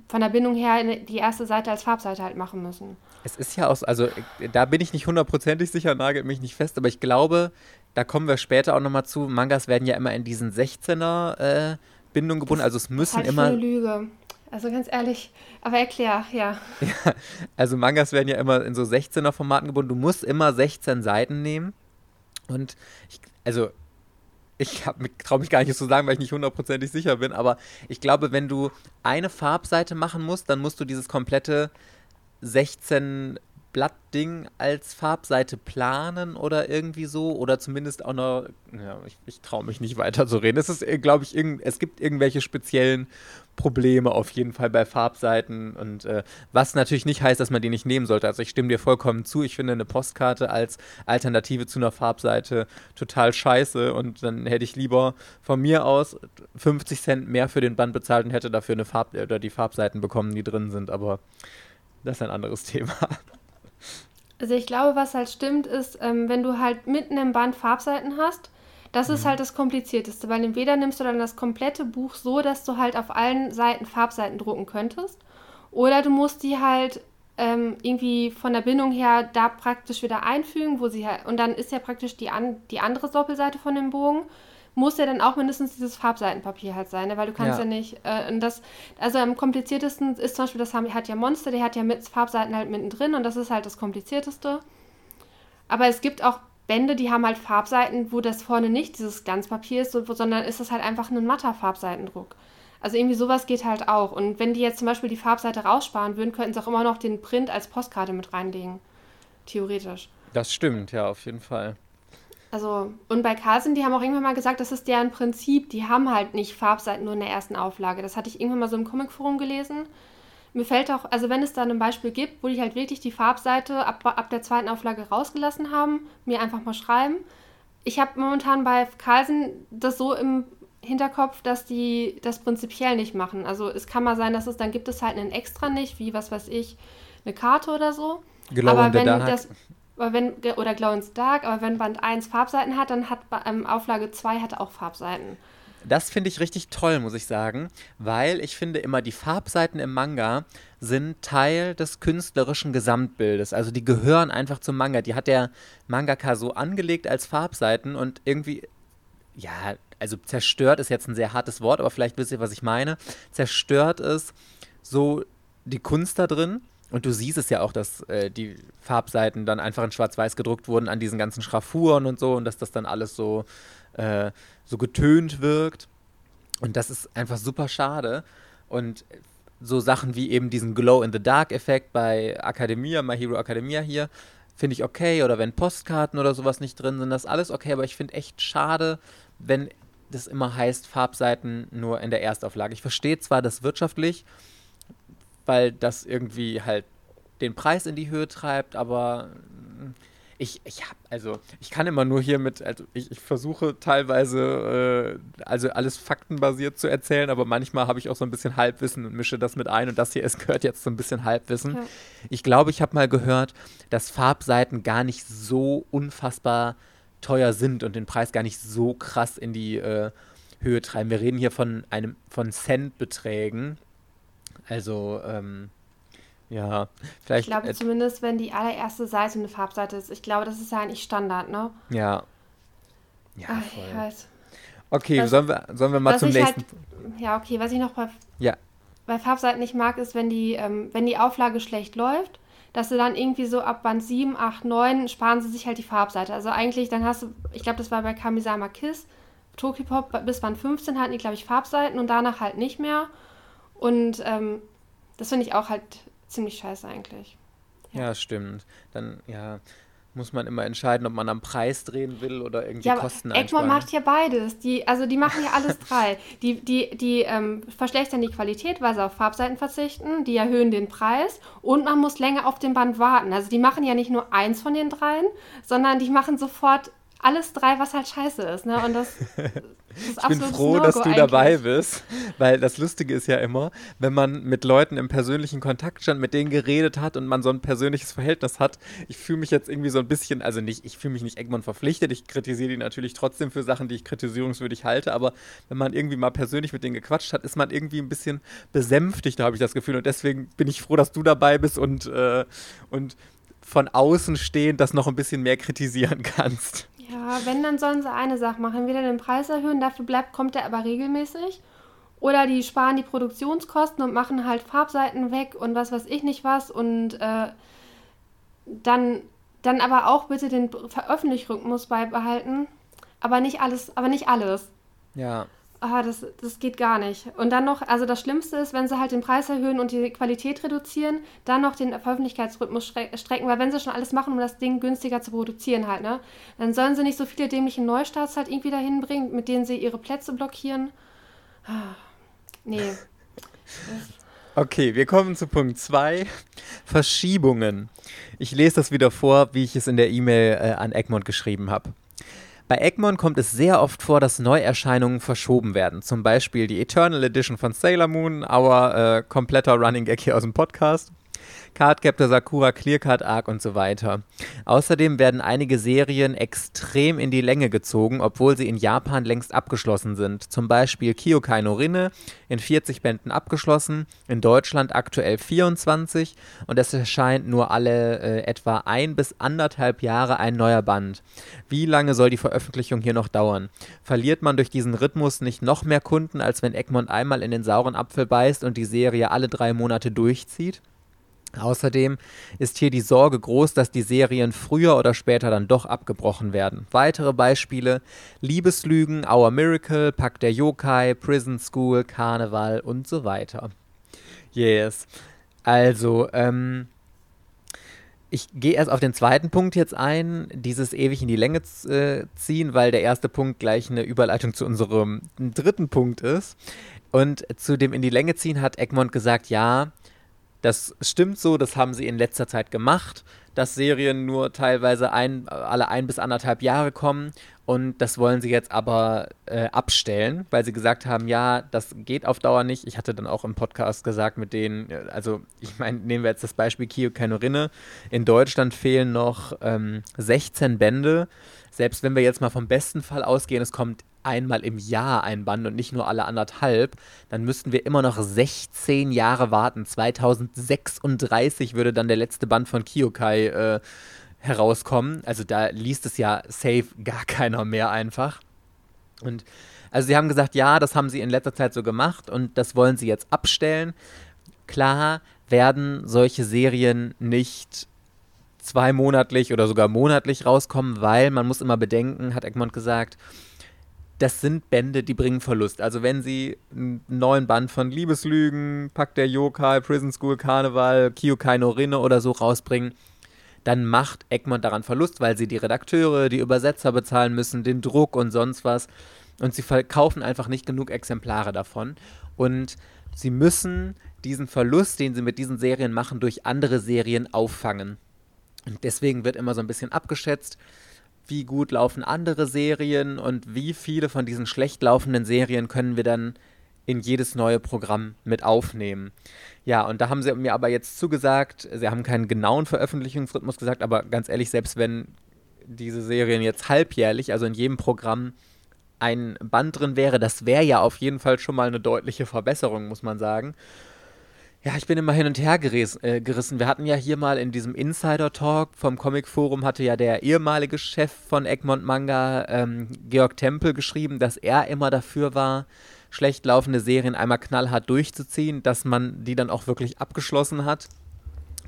von der Bindung her die erste Seite als Farbseite halt machen müssen. Es ist ja auch, also da bin ich nicht hundertprozentig sicher, nagelt mich nicht fest, aber ich glaube, da kommen wir später auch nochmal zu. Mangas werden ja immer in diesen 16er äh, Bindungen gebunden, also es müssen das ist halt immer. Eine Lüge. Also ganz ehrlich, aber erklär, ja. ja. Also Mangas werden ja immer in so 16er Formaten gebunden. Du musst immer 16 Seiten nehmen. Und ich, also ich traue mich gar nicht zu sagen, weil ich nicht hundertprozentig sicher bin, aber ich glaube, wenn du eine Farbseite machen musst, dann musst du dieses komplette 16 Blattding als Farbseite planen oder irgendwie so oder zumindest auch noch, ja, ich, ich traue mich nicht weiter zu reden. Es ist, äh, glaube ich, es gibt irgendwelche speziellen Probleme auf jeden Fall bei Farbseiten und äh, was natürlich nicht heißt, dass man die nicht nehmen sollte. Also ich stimme dir vollkommen zu. Ich finde eine Postkarte als Alternative zu einer Farbseite total scheiße und dann hätte ich lieber von mir aus 50 Cent mehr für den Band bezahlt und hätte dafür eine Farb oder die Farbseiten bekommen, die drin sind. Aber das ist ein anderes Thema. Also ich glaube, was halt stimmt, ist, ähm, wenn du halt mitten im Band Farbseiten hast, das mhm. ist halt das Komplizierteste, weil entweder nimmst du dann das komplette Buch so, dass du halt auf allen Seiten Farbseiten drucken könntest, oder du musst die halt ähm, irgendwie von der Bindung her da praktisch wieder einfügen, wo sie halt, und dann ist ja praktisch die, an, die andere Doppelseite von dem Bogen muss ja dann auch mindestens dieses Farbseitenpapier halt sein, ne? weil du kannst ja, ja nicht, äh, das, also am kompliziertesten ist zum Beispiel, das haben, hat ja Monster, der hat ja mit Farbseiten halt mittendrin und das ist halt das komplizierteste. Aber es gibt auch Bände, die haben halt Farbseiten, wo das vorne nicht dieses Glanzpapier ist, sondern ist das halt einfach ein matter Farbseitendruck. Also irgendwie sowas geht halt auch. Und wenn die jetzt zum Beispiel die Farbseite raussparen würden, könnten sie auch immer noch den Print als Postkarte mit reinlegen. Theoretisch. Das stimmt, ja, auf jeden Fall. Also, und bei Carlsen, die haben auch irgendwann mal gesagt, das ist deren Prinzip. Die haben halt nicht Farbseiten nur in der ersten Auflage. Das hatte ich irgendwann mal so im Comicforum gelesen. Mir fällt auch, also wenn es da ein Beispiel gibt, wo die halt wirklich die Farbseite ab, ab der zweiten Auflage rausgelassen haben, mir einfach mal schreiben. Ich habe momentan bei Carlsen das so im Hinterkopf, dass die das prinzipiell nicht machen. Also es kann mal sein, dass es dann gibt es halt einen extra nicht, wie was weiß ich, eine Karte oder so. Genau, aber wenn das aber wenn, oder Glow in Stark, aber wenn Band 1 Farbseiten hat, dann hat ähm, Auflage 2 hat auch Farbseiten. Das finde ich richtig toll, muss ich sagen, weil ich finde immer, die Farbseiten im Manga sind Teil des künstlerischen Gesamtbildes. Also die gehören einfach zum Manga. Die hat der Mangaka so angelegt als Farbseiten und irgendwie, ja, also zerstört ist jetzt ein sehr hartes Wort, aber vielleicht wisst ihr, was ich meine. Zerstört ist so die Kunst da drin und du siehst es ja auch, dass äh, die Farbseiten dann einfach in Schwarz-Weiß gedruckt wurden an diesen ganzen Schraffuren und so und dass das dann alles so, äh, so getönt wirkt. Und das ist einfach super schade. Und so Sachen wie eben diesen Glow-in-the-Dark-Effekt bei Academia, My Hero Academia hier, finde ich okay. Oder wenn Postkarten oder sowas nicht drin sind, das ist alles okay. Aber ich finde echt schade, wenn das immer heißt, Farbseiten nur in der Erstauflage. Ich verstehe zwar das wirtschaftlich, weil das irgendwie halt den Preis in die Höhe treibt, aber ich, ich habe, also ich kann immer nur hier mit, also ich, ich versuche teilweise, äh, also alles faktenbasiert zu erzählen, aber manchmal habe ich auch so ein bisschen Halbwissen und mische das mit ein und das hier ist, gehört jetzt so ein bisschen Halbwissen. Ja. Ich glaube, ich habe mal gehört, dass Farbseiten gar nicht so unfassbar teuer sind und den Preis gar nicht so krass in die äh, Höhe treiben. Wir reden hier von einem, von Centbeträgen. Also, ähm, ja, vielleicht. Ich glaube zumindest, wenn die allererste Seite eine Farbseite ist. Ich glaube, das ist ja eigentlich Standard, ne? Ja. Ja, Ach, voll. Ich weiß. Okay, was, sollen, wir, sollen wir mal zum nächsten. Halt, ja, okay, was ich noch bei, ja. bei Farbseiten nicht mag, ist, wenn die, ähm, wenn die Auflage schlecht läuft, dass sie dann irgendwie so ab Band 7, 8, 9 sparen sie sich halt die Farbseite. Also eigentlich, dann hast du, ich glaube, das war bei Kamisama Kiss, Tokipop bis Band 15 hatten die, glaube ich, Farbseiten und danach halt nicht mehr. Und ähm, das finde ich auch halt ziemlich scheiße eigentlich. Ja. ja, stimmt. Dann, ja, muss man immer entscheiden, ob man am Preis drehen will oder irgendwie ja, Kosten einsparen. Egmont macht ja beides. Die, also die machen ja alles drei. Die, die, die ähm, verschlechtern die Qualität, weil sie auf Farbseiten verzichten, die erhöhen den Preis und man muss länger auf dem Band warten. Also die machen ja nicht nur eins von den dreien, sondern die machen sofort alles drei, was halt scheiße ist. Ne? Und das, das ich bin froh, dass du eigentlich. dabei bist, weil das Lustige ist ja immer, wenn man mit Leuten im persönlichen Kontakt stand, mit denen geredet hat und man so ein persönliches Verhältnis hat. Ich fühle mich jetzt irgendwie so ein bisschen, also nicht, ich fühle mich nicht Egmont verpflichtet, ich kritisiere die natürlich trotzdem für Sachen, die ich kritisierungswürdig halte, aber wenn man irgendwie mal persönlich mit denen gequatscht hat, ist man irgendwie ein bisschen besänftigt, da habe ich das Gefühl. Und deswegen bin ich froh, dass du dabei bist und, äh, und von außen stehend das noch ein bisschen mehr kritisieren kannst. Ja, wenn, dann sollen sie eine Sache machen. Entweder den Preis erhöhen, dafür bleibt, kommt der aber regelmäßig. Oder die sparen die Produktionskosten und machen halt Farbseiten weg und was weiß ich nicht was. Und äh, dann, dann aber auch bitte den Veröffentlichungsrhythmus beibehalten. Aber nicht alles, aber nicht alles. Ja ah, das, das geht gar nicht. Und dann noch, also das Schlimmste ist, wenn sie halt den Preis erhöhen und die Qualität reduzieren, dann noch den Veröffentlichkeitsrhythmus strecken, weil wenn sie schon alles machen, um das Ding günstiger zu produzieren halt, ne, dann sollen sie nicht so viele dämliche Neustarts halt irgendwie dahin bringen, mit denen sie ihre Plätze blockieren. Ah, nee. Okay, wir kommen zu Punkt 2. Verschiebungen. Ich lese das wieder vor, wie ich es in der E-Mail äh, an Egmont geschrieben habe. Bei Egmont kommt es sehr oft vor, dass Neuerscheinungen verschoben werden. Zum Beispiel die Eternal Edition von Sailor Moon, our äh, kompletter Running Gag hier aus dem Podcast. Cardcaptor Sakura, Clearcard Arc und so weiter. Außerdem werden einige Serien extrem in die Länge gezogen, obwohl sie in Japan längst abgeschlossen sind. Zum Beispiel Kyokai no Rinne in 40 Bänden abgeschlossen, in Deutschland aktuell 24 und es erscheint nur alle äh, etwa ein bis anderthalb Jahre ein neuer Band. Wie lange soll die Veröffentlichung hier noch dauern? Verliert man durch diesen Rhythmus nicht noch mehr Kunden, als wenn Egmont einmal in den sauren Apfel beißt und die Serie alle drei Monate durchzieht? Außerdem ist hier die Sorge groß, dass die Serien früher oder später dann doch abgebrochen werden. Weitere Beispiele: Liebeslügen, Our Miracle, Pack der Yokai, Prison School, Karneval und so weiter. Yes. Also, ähm, ich gehe erst auf den zweiten Punkt jetzt ein, dieses ewig in die Länge äh, ziehen, weil der erste Punkt gleich eine Überleitung zu unserem dritten Punkt ist. Und zu dem in die Länge ziehen hat Egmont gesagt, ja, das stimmt so, das haben sie in letzter Zeit gemacht, dass Serien nur teilweise ein, alle ein bis anderthalb Jahre kommen und das wollen sie jetzt aber äh, abstellen, weil sie gesagt haben, ja, das geht auf Dauer nicht. Ich hatte dann auch im Podcast gesagt mit denen, also ich meine, nehmen wir jetzt das Beispiel Kio Kenorinne. In Deutschland fehlen noch ähm, 16 Bände. Selbst wenn wir jetzt mal vom besten Fall ausgehen, es kommt einmal im Jahr ein Band und nicht nur alle anderthalb, dann müssten wir immer noch 16 Jahre warten. 2036 würde dann der letzte Band von Kyokai äh, herauskommen. Also da liest es ja safe gar keiner mehr einfach. Und also sie haben gesagt, ja, das haben sie in letzter Zeit so gemacht und das wollen sie jetzt abstellen. klar werden solche Serien nicht zweimonatlich oder sogar monatlich rauskommen, weil man muss immer bedenken, hat Egmont gesagt, das sind Bände, die bringen Verlust. Also wenn sie einen neuen Band von Liebeslügen, Pakt der Yokai, Prison School Karneval, Kyokai no Rinne oder so rausbringen, dann macht Egmont daran Verlust, weil sie die Redakteure, die Übersetzer bezahlen müssen, den Druck und sonst was. Und sie verkaufen einfach nicht genug Exemplare davon. Und sie müssen diesen Verlust, den sie mit diesen Serien machen, durch andere Serien auffangen. Und deswegen wird immer so ein bisschen abgeschätzt, wie gut laufen andere Serien und wie viele von diesen schlecht laufenden Serien können wir dann in jedes neue Programm mit aufnehmen. Ja, und da haben sie mir aber jetzt zugesagt, sie haben keinen genauen Veröffentlichungsrhythmus gesagt, aber ganz ehrlich, selbst wenn diese Serien jetzt halbjährlich, also in jedem Programm ein Band drin wäre, das wäre ja auf jeden Fall schon mal eine deutliche Verbesserung, muss man sagen. Ja, ich bin immer hin und her geris äh, gerissen. Wir hatten ja hier mal in diesem Insider-Talk vom Comic-Forum hatte ja der ehemalige Chef von Egmont Manga, ähm, Georg Tempel, geschrieben, dass er immer dafür war, schlecht laufende Serien einmal knallhart durchzuziehen, dass man die dann auch wirklich abgeschlossen hat.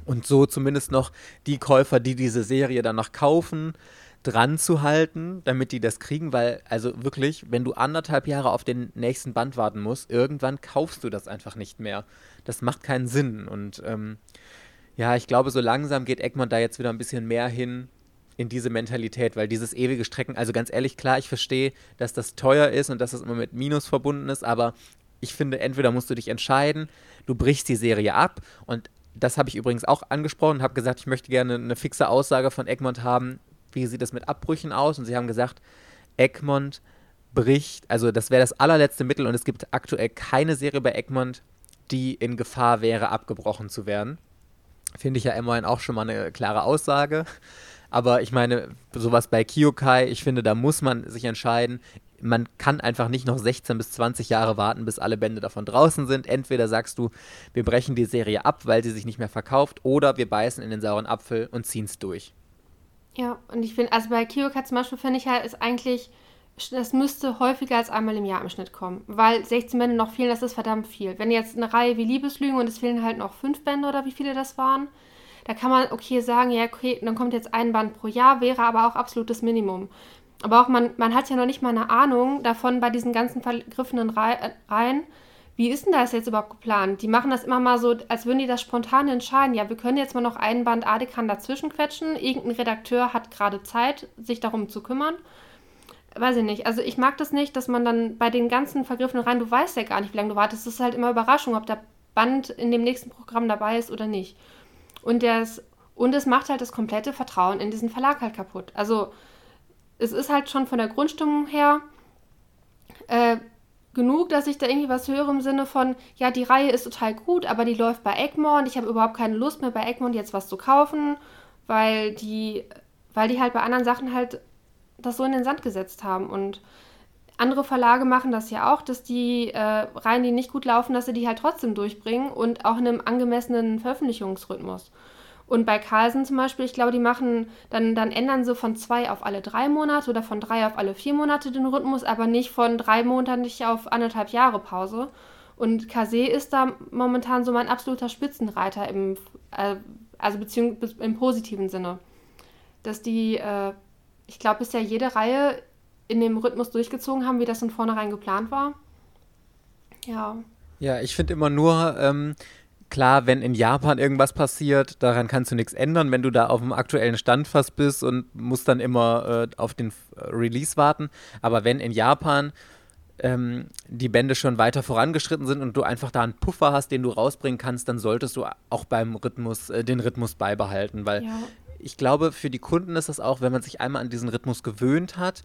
Und so zumindest noch die Käufer, die diese Serie dann noch kaufen, dran zu halten, damit die das kriegen, weil, also wirklich, wenn du anderthalb Jahre auf den nächsten Band warten musst, irgendwann kaufst du das einfach nicht mehr. Das macht keinen Sinn. Und ähm, ja, ich glaube, so langsam geht Egmont da jetzt wieder ein bisschen mehr hin in diese Mentalität, weil dieses ewige Strecken, also ganz ehrlich, klar, ich verstehe, dass das teuer ist und dass das immer mit Minus verbunden ist, aber ich finde, entweder musst du dich entscheiden, du brichst die Serie ab und das habe ich übrigens auch angesprochen und habe gesagt, ich möchte gerne eine fixe Aussage von Egmont haben, wie sieht es mit Abbrüchen aus? Und sie haben gesagt, Egmont bricht, also das wäre das allerletzte Mittel und es gibt aktuell keine Serie bei Egmont, die in Gefahr wäre, abgebrochen zu werden. Finde ich ja immerhin auch schon mal eine klare Aussage. Aber ich meine, sowas bei Kyokai, ich finde, da muss man sich entscheiden. Man kann einfach nicht noch 16 bis 20 Jahre warten, bis alle Bände davon draußen sind. Entweder sagst du, wir brechen die Serie ab, weil sie sich nicht mehr verkauft, oder wir beißen in den sauren Apfel und ziehen es durch. Ja, und ich finde, also bei Kyoka zum Beispiel finde ich halt, ist eigentlich, das müsste häufiger als einmal im Jahr im Schnitt kommen. Weil 16 Bände noch fehlen, das ist verdammt viel. Wenn jetzt eine Reihe wie Liebeslügen und es fehlen halt noch fünf Bände oder wie viele das waren, da kann man okay sagen, ja, okay, dann kommt jetzt ein Band pro Jahr, wäre aber auch absolutes Minimum. Aber auch man, man hat ja noch nicht mal eine Ahnung davon bei diesen ganzen vergriffenen äh, Reihen, wie ist denn das jetzt überhaupt geplant? Die machen das immer mal so, als würden die das spontan entscheiden. Ja, wir können jetzt mal noch einen Band Adekan dazwischen quetschen. Irgendein Redakteur hat gerade Zeit, sich darum zu kümmern. Weiß ich nicht. Also ich mag das nicht, dass man dann bei den ganzen vergriffenen Reihen, du weißt ja gar nicht, wie lange du wartest. Es ist halt immer Überraschung, ob der Band in dem nächsten Programm dabei ist oder nicht. Und, das, und es macht halt das komplette Vertrauen in diesen Verlag halt kaputt. Also es ist halt schon von der Grundstimmung her, äh, genug, dass ich da irgendwie was höre im Sinne von, ja, die Reihe ist total gut, aber die läuft bei Egmont. Ich habe überhaupt keine Lust mehr bei Egmont jetzt was zu kaufen, weil die, weil die halt bei anderen Sachen halt das so in den Sand gesetzt haben. Und andere Verlage machen das ja auch, dass die äh, Reihen, die nicht gut laufen, dass sie die halt trotzdem durchbringen und auch in einem angemessenen Veröffentlichungsrhythmus. Und bei Carlsen zum Beispiel, ich glaube, die machen, dann, dann ändern sie von zwei auf alle drei Monate oder von drei auf alle vier Monate den Rhythmus, aber nicht von drei Monaten auf anderthalb Jahre Pause. Und Kase ist da momentan so mein absoluter Spitzenreiter im, äh, also beziehungsweise im positiven Sinne. Dass die, äh, ich glaube, bisher jede Reihe in dem Rhythmus durchgezogen haben, wie das von vornherein geplant war. Ja. Ja, ich finde immer nur, ähm, klar, wenn in Japan irgendwas passiert, daran kannst du nichts ändern, wenn du da auf dem aktuellen Stand fast bist und musst dann immer äh, auf den äh, Release warten. Aber wenn in Japan ähm, die Bände schon weiter vorangeschritten sind und du einfach da einen Puffer hast, den du rausbringen kannst, dann solltest du auch beim Rhythmus äh, den Rhythmus beibehalten, weil ja. ich glaube, für die Kunden ist das auch, wenn man sich einmal an diesen Rhythmus gewöhnt hat,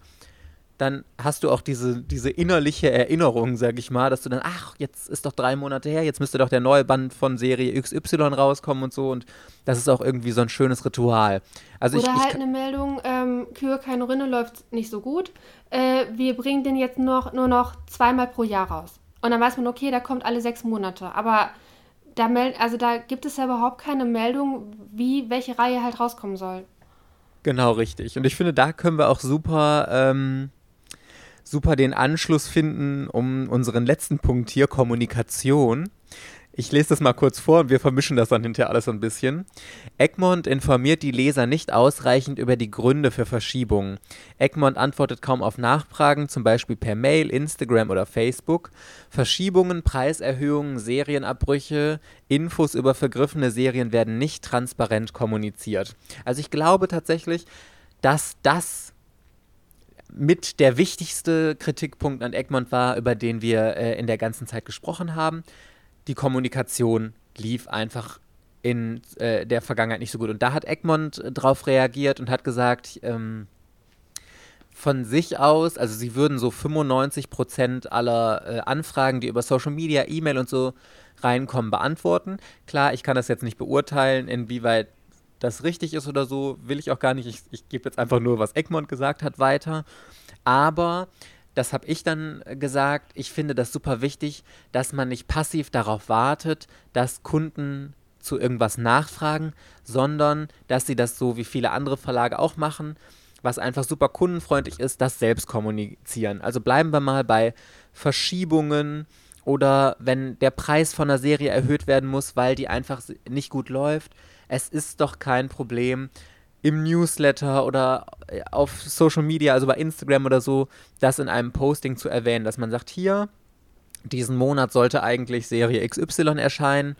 dann hast du auch diese, diese innerliche Erinnerung, sag ich mal, dass du dann, ach, jetzt ist doch drei Monate her, jetzt müsste doch der neue Band von Serie XY rauskommen und so und das ist auch irgendwie so ein schönes Ritual. Also Oder ich, halt ich, eine Meldung, ähm, Kühe keine Rinne läuft nicht so gut, äh, wir bringen den jetzt noch, nur noch zweimal pro Jahr raus. Und dann weiß man, okay, der kommt alle sechs Monate, aber da, meld, also da gibt es ja überhaupt keine Meldung, wie welche Reihe halt rauskommen soll. Genau, richtig. Und ich finde, da können wir auch super... Ähm super den Anschluss finden, um unseren letzten Punkt hier, Kommunikation. Ich lese das mal kurz vor und wir vermischen das dann hinterher alles ein bisschen. Egmont informiert die Leser nicht ausreichend über die Gründe für Verschiebungen. Egmont antwortet kaum auf Nachfragen, zum Beispiel per Mail, Instagram oder Facebook. Verschiebungen, Preiserhöhungen, Serienabbrüche, Infos über vergriffene Serien werden nicht transparent kommuniziert. Also ich glaube tatsächlich, dass das mit der wichtigste Kritikpunkt an Egmont war, über den wir äh, in der ganzen Zeit gesprochen haben die Kommunikation lief einfach in äh, der Vergangenheit nicht so gut. Und da hat Egmont äh, drauf reagiert und hat gesagt, ähm, von sich aus, also sie würden so 95 Prozent aller äh, Anfragen, die über Social Media, E-Mail und so reinkommen, beantworten. Klar, ich kann das jetzt nicht beurteilen, inwieweit das richtig ist oder so, will ich auch gar nicht. Ich, ich gebe jetzt einfach nur, was Egmont gesagt hat, weiter. Aber das habe ich dann gesagt, ich finde das super wichtig, dass man nicht passiv darauf wartet, dass Kunden zu irgendwas nachfragen, sondern dass sie das so wie viele andere Verlage auch machen, was einfach super kundenfreundlich ist, das selbst kommunizieren. Also bleiben wir mal bei Verschiebungen oder wenn der Preis von einer Serie erhöht werden muss, weil die einfach nicht gut läuft. Es ist doch kein Problem, im Newsletter oder äh, auf Social Media, also bei Instagram oder so, das in einem Posting zu erwähnen, dass man sagt, hier, diesen Monat sollte eigentlich Serie XY erscheinen.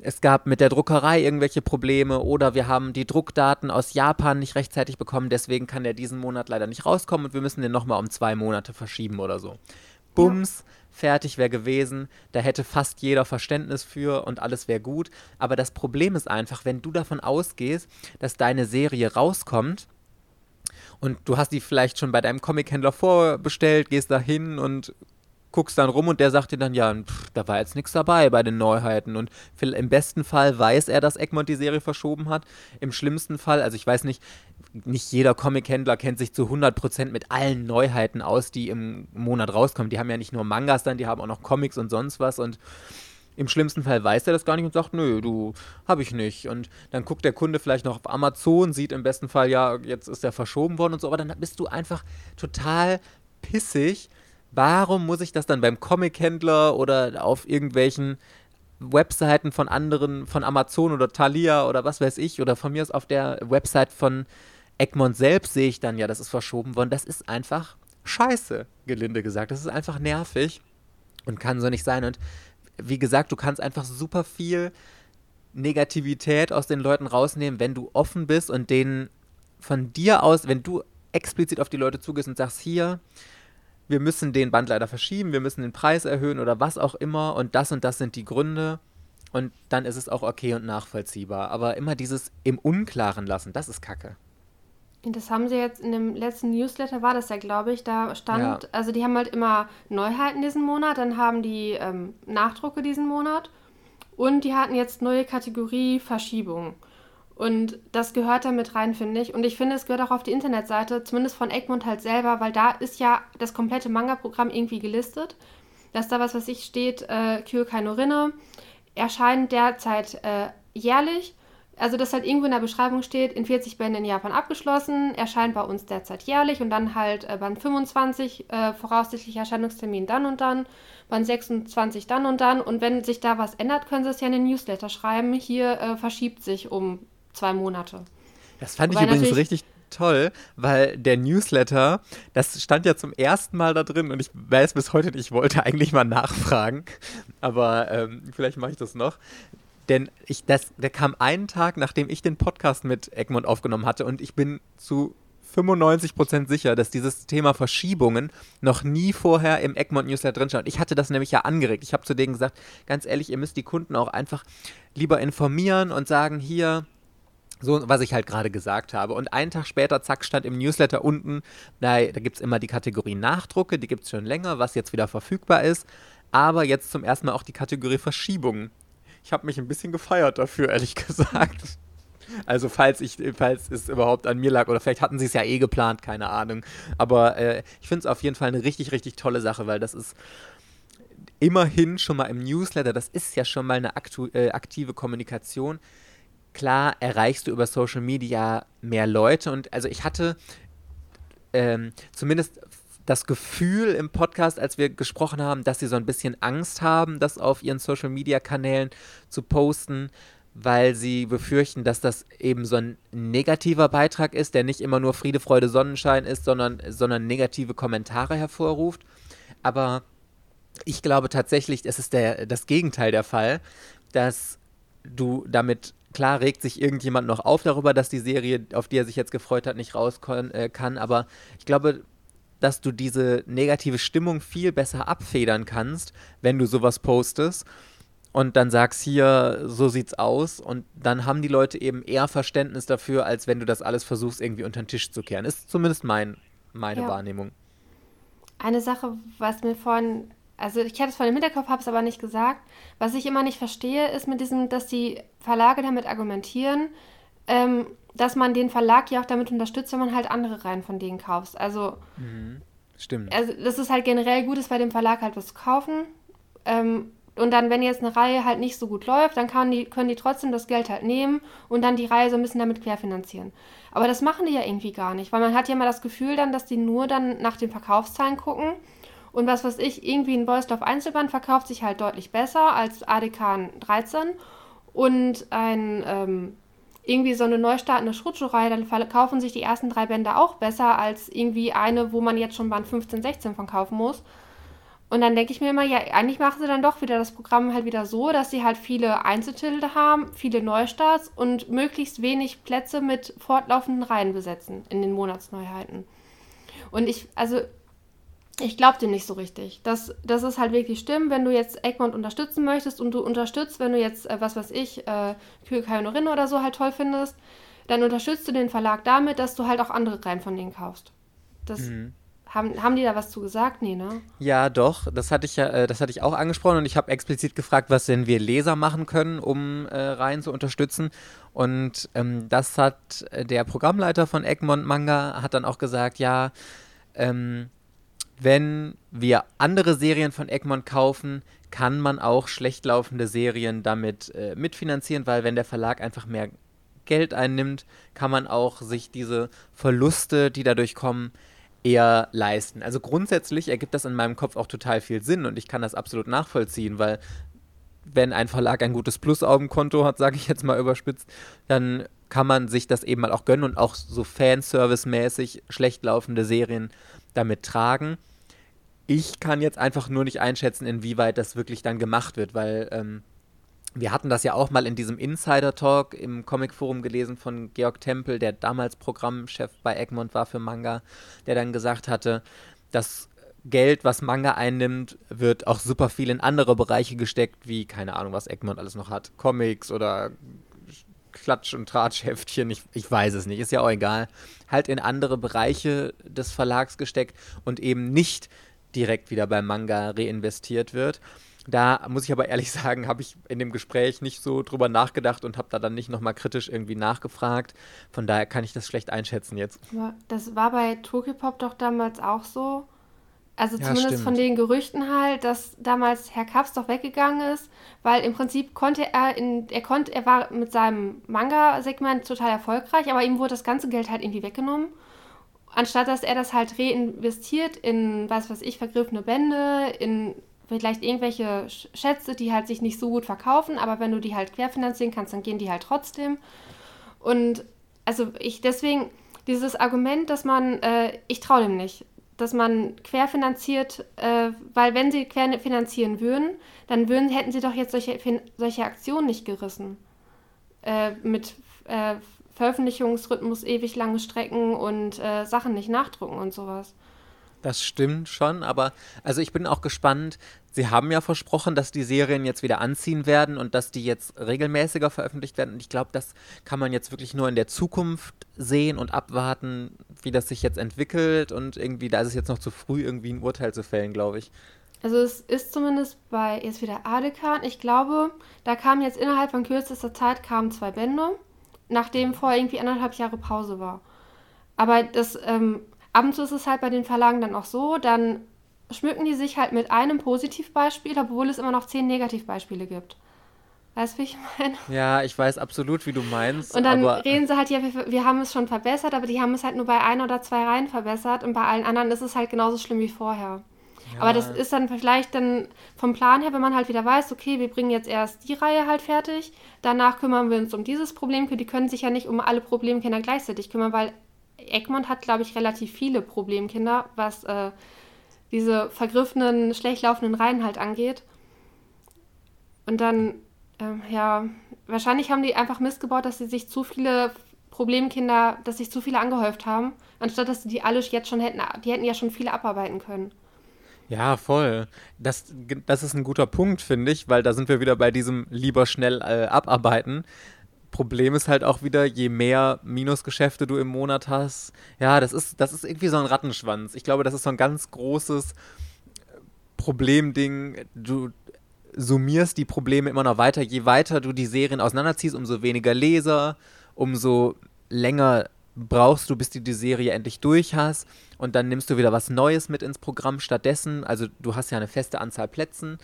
Es gab mit der Druckerei irgendwelche Probleme oder wir haben die Druckdaten aus Japan nicht rechtzeitig bekommen, deswegen kann der diesen Monat leider nicht rauskommen und wir müssen den nochmal um zwei Monate verschieben oder so. Bums, ja fertig wäre gewesen, da hätte fast jeder Verständnis für und alles wäre gut. Aber das Problem ist einfach, wenn du davon ausgehst, dass deine Serie rauskommt und du hast die vielleicht schon bei deinem Comic-Händler vorbestellt, gehst da hin und guckst dann rum und der sagt dir dann, ja, pff, da war jetzt nichts dabei bei den Neuheiten. Und im besten Fall weiß er, dass Egmont die Serie verschoben hat. Im schlimmsten Fall, also ich weiß nicht, nicht jeder Comic-Händler kennt sich zu 100% mit allen Neuheiten aus, die im Monat rauskommen. Die haben ja nicht nur Mangas dann, die haben auch noch Comics und sonst was und im schlimmsten Fall weiß er das gar nicht und sagt, nö, du, hab ich nicht. Und dann guckt der Kunde vielleicht noch auf Amazon, sieht im besten Fall, ja, jetzt ist er verschoben worden und so, aber dann bist du einfach total pissig. Warum muss ich das dann beim Comic-Händler oder auf irgendwelchen Webseiten von anderen, von Amazon oder Thalia oder was weiß ich, oder von mir aus auf der Website von Egmont selbst sehe ich dann ja, das ist verschoben worden. Das ist einfach scheiße, gelinde gesagt. Das ist einfach nervig und kann so nicht sein. Und wie gesagt, du kannst einfach super viel Negativität aus den Leuten rausnehmen, wenn du offen bist und denen von dir aus, wenn du explizit auf die Leute zugehst und sagst, hier, wir müssen den Band leider verschieben, wir müssen den Preis erhöhen oder was auch immer und das und das sind die Gründe. Und dann ist es auch okay und nachvollziehbar. Aber immer dieses im Unklaren lassen, das ist Kacke. Das haben sie jetzt in dem letzten Newsletter, war das ja, glaube ich, da stand, ja. also die haben halt immer Neuheiten diesen Monat, dann haben die ähm, Nachdrucke diesen Monat und die hatten jetzt neue Kategorie Verschiebung. Und das gehört da mit rein, finde ich. Und ich finde, es gehört auch auf die Internetseite, zumindest von Egmont halt selber, weil da ist ja das komplette Manga-Programm irgendwie gelistet. Dass da was, was ich steht, äh, Kyokai no Rinne, erscheint derzeit äh, jährlich also dass halt irgendwo in der Beschreibung steht, in 40 Bänden in Japan abgeschlossen, erscheint bei uns derzeit jährlich und dann halt äh, Band 25, äh, voraussichtlich Erscheinungstermin dann und dann, Band 26 dann und dann und wenn sich da was ändert, können sie es ja in den Newsletter schreiben, hier äh, verschiebt sich um zwei Monate. Das fand Wobei ich übrigens richtig toll, weil der Newsletter, das stand ja zum ersten Mal da drin und ich weiß bis heute nicht, ich wollte eigentlich mal nachfragen, aber ähm, vielleicht mache ich das noch. Denn ich, das, der kam einen Tag, nachdem ich den Podcast mit Egmont aufgenommen hatte und ich bin zu 95% sicher, dass dieses Thema Verschiebungen noch nie vorher im Egmont Newsletter drin stand. Ich hatte das nämlich ja angeregt. Ich habe zu denen gesagt, ganz ehrlich, ihr müsst die Kunden auch einfach lieber informieren und sagen, hier, so, was ich halt gerade gesagt habe. Und einen Tag später, zack, stand im Newsletter unten, da, da gibt es immer die Kategorie Nachdrucke, die gibt es schon länger, was jetzt wieder verfügbar ist. Aber jetzt zum ersten Mal auch die Kategorie Verschiebungen. Ich habe mich ein bisschen gefeiert dafür, ehrlich gesagt. Also falls ich, falls es überhaupt an mir lag oder vielleicht hatten sie es ja eh geplant, keine Ahnung. Aber äh, ich finde es auf jeden Fall eine richtig, richtig tolle Sache, weil das ist immerhin schon mal im Newsletter, das ist ja schon mal eine äh, aktive Kommunikation. Klar erreichst du über Social Media mehr Leute und also ich hatte ähm, zumindest das Gefühl im Podcast, als wir gesprochen haben, dass sie so ein bisschen Angst haben, das auf ihren Social-Media-Kanälen zu posten, weil sie befürchten, dass das eben so ein negativer Beitrag ist, der nicht immer nur Friede, Freude, Sonnenschein ist, sondern, sondern negative Kommentare hervorruft. Aber ich glaube tatsächlich, es ist der, das Gegenteil der Fall, dass du damit klar regt sich irgendjemand noch auf darüber, dass die Serie, auf die er sich jetzt gefreut hat, nicht raus äh, kann. Aber ich glaube, dass du diese negative Stimmung viel besser abfedern kannst, wenn du sowas postest und dann sagst hier, so sieht's aus und dann haben die Leute eben eher Verständnis dafür, als wenn du das alles versuchst irgendwie unter den Tisch zu kehren. Ist zumindest mein, meine ja. Wahrnehmung. Eine Sache, was mir vorhin, also ich hatte es vor dem Hinterkopf, habe es aber nicht gesagt, was ich immer nicht verstehe, ist mit diesem, dass die Verlage damit argumentieren, ähm, dass man den Verlag ja auch damit unterstützt, wenn man halt andere Reihen von denen kauft. Also, mhm. stimmt. Also, das ist halt generell gut, ist bei dem Verlag halt was zu kaufen. Ähm, und dann, wenn jetzt eine Reihe halt nicht so gut läuft, dann die, können die trotzdem das Geld halt nehmen und dann die Reihe so ein bisschen damit querfinanzieren. Aber das machen die ja irgendwie gar nicht, weil man hat ja immer das Gefühl dann, dass die nur dann nach den Verkaufszahlen gucken. Und was weiß ich, irgendwie ein Beusdorf Einzelband verkauft sich halt deutlich besser als ADK 13 und ein ähm, irgendwie so eine neu startende Schruttschuhreihe, dann verkaufen sich die ersten drei Bände auch besser als irgendwie eine, wo man jetzt schon Band 15, 16 von kaufen muss. Und dann denke ich mir immer, ja, eigentlich machen sie dann doch wieder das Programm halt wieder so, dass sie halt viele Einzeltitel haben, viele Neustarts und möglichst wenig Plätze mit fortlaufenden Reihen besetzen in den Monatsneuheiten. Und ich, also ich glaube dem nicht so richtig. Das, das ist halt wirklich stimmt, wenn du jetzt Egmont unterstützen möchtest und du unterstützt, wenn du jetzt, äh, was weiß ich, äh, Kyokayonorin oder so halt toll findest, dann unterstützt du den Verlag damit, dass du halt auch andere Reihen von denen kaufst. Das mhm. haben, haben die da was zu gesagt? Nee, ne? Ja, doch. Das hatte ich ja, äh, das hatte ich auch angesprochen und ich habe explizit gefragt, was denn wir Leser machen können, um äh, Reihen zu unterstützen. Und ähm, das hat äh, der Programmleiter von Egmont Manga hat dann auch gesagt, ja, ähm, wenn wir andere Serien von Egmont kaufen, kann man auch schlecht laufende Serien damit äh, mitfinanzieren, weil wenn der Verlag einfach mehr Geld einnimmt, kann man auch sich diese Verluste, die dadurch kommen, eher leisten. Also grundsätzlich ergibt das in meinem Kopf auch total viel Sinn und ich kann das absolut nachvollziehen, weil wenn ein Verlag ein gutes Plus-Augenkonto hat, sage ich jetzt mal überspitzt, dann kann man sich das eben mal auch gönnen und auch so Fanservice-mäßig schlecht laufende Serien damit tragen. Ich kann jetzt einfach nur nicht einschätzen, inwieweit das wirklich dann gemacht wird, weil ähm, wir hatten das ja auch mal in diesem Insider-Talk im Comic-Forum gelesen von Georg Tempel, der damals Programmchef bei Egmont war für Manga, der dann gesagt hatte, das Geld, was Manga einnimmt, wird auch super viel in andere Bereiche gesteckt, wie, keine Ahnung, was Egmont alles noch hat. Comics oder Klatsch- und Tratschheftchen, ich, ich weiß es nicht, ist ja auch egal, halt in andere Bereiche des Verlags gesteckt und eben nicht direkt wieder beim Manga reinvestiert wird. Da muss ich aber ehrlich sagen, habe ich in dem Gespräch nicht so drüber nachgedacht und habe da dann nicht nochmal kritisch irgendwie nachgefragt. Von daher kann ich das schlecht einschätzen jetzt. Das war bei Tokyopop doch damals auch so. Also ja, zumindest stimmt. von den Gerüchten halt, dass damals Herr Kaps doch weggegangen ist, weil im Prinzip konnte er in, er konnte, er war mit seinem Manga-Segment total erfolgreich, aber ihm wurde das ganze Geld halt irgendwie weggenommen. Anstatt dass er das halt reinvestiert in, was weiß ich, vergriffene Bände, in vielleicht irgendwelche Schätze, die halt sich nicht so gut verkaufen, aber wenn du die halt querfinanzieren kannst, dann gehen die halt trotzdem. Und also ich deswegen, dieses Argument, dass man, äh, ich traue dem nicht dass man querfinanziert, äh, weil wenn sie querfinanzieren würden, dann würden, hätten sie doch jetzt solche, solche Aktionen nicht gerissen. Äh, mit äh, Veröffentlichungsrhythmus ewig lange Strecken und äh, Sachen nicht nachdrucken und sowas. Das stimmt schon, aber also ich bin auch gespannt. Sie haben ja versprochen, dass die Serien jetzt wieder anziehen werden und dass die jetzt regelmäßiger veröffentlicht werden. Und ich glaube, das kann man jetzt wirklich nur in der Zukunft sehen und abwarten, wie das sich jetzt entwickelt. Und irgendwie, da ist es jetzt noch zu früh, irgendwie ein Urteil zu fällen, glaube ich. Also es ist zumindest bei jetzt wieder Adekan. Ich glaube, da kamen jetzt innerhalb von kürzester Zeit kamen zwei Bände, nachdem vorher irgendwie anderthalb Jahre Pause war. Aber das ähm, ab und zu ist es halt bei den Verlagen dann auch so, dann schmücken die sich halt mit einem Positivbeispiel, obwohl es immer noch zehn Negativbeispiele gibt. Weißt du, wie ich meine? Ja, ich weiß absolut, wie du meinst. Und dann reden sie halt, ja, wir, wir, haben es schon verbessert, aber die haben es halt nur bei ein oder zwei Reihen verbessert und bei allen anderen ist es halt genauso schlimm wie vorher. Ja. Aber das ist dann vielleicht dann vom Plan her, wenn man halt wieder weiß, okay, wir bringen jetzt erst die Reihe halt fertig, danach kümmern wir uns um dieses Problem. Die können sich ja nicht um alle Problemkinder gleichzeitig kümmern, weil Egmont hat, glaube ich, relativ viele Problemkinder, was äh, diese vergriffenen, schlecht laufenden Reihen halt angeht. Und dann ähm, ja, wahrscheinlich haben die einfach Mist gebaut, dass sie sich zu viele Problemkinder, dass sich zu viele angehäuft haben, anstatt dass sie die alle jetzt schon hätten, die hätten ja schon viele abarbeiten können. Ja, voll. Das, das ist ein guter Punkt, finde ich, weil da sind wir wieder bei diesem lieber schnell äh, abarbeiten. Problem ist halt auch wieder, je mehr Minusgeschäfte du im Monat hast, ja, das ist, das ist irgendwie so ein Rattenschwanz. Ich glaube, das ist so ein ganz großes Problemding. Du, summierst die Probleme immer noch weiter. Je weiter du die Serien auseinanderziehst, umso weniger Leser, umso länger brauchst du, bis du die Serie endlich durch hast. Und dann nimmst du wieder was Neues mit ins Programm stattdessen. Also du hast ja eine feste Anzahl Plätzen.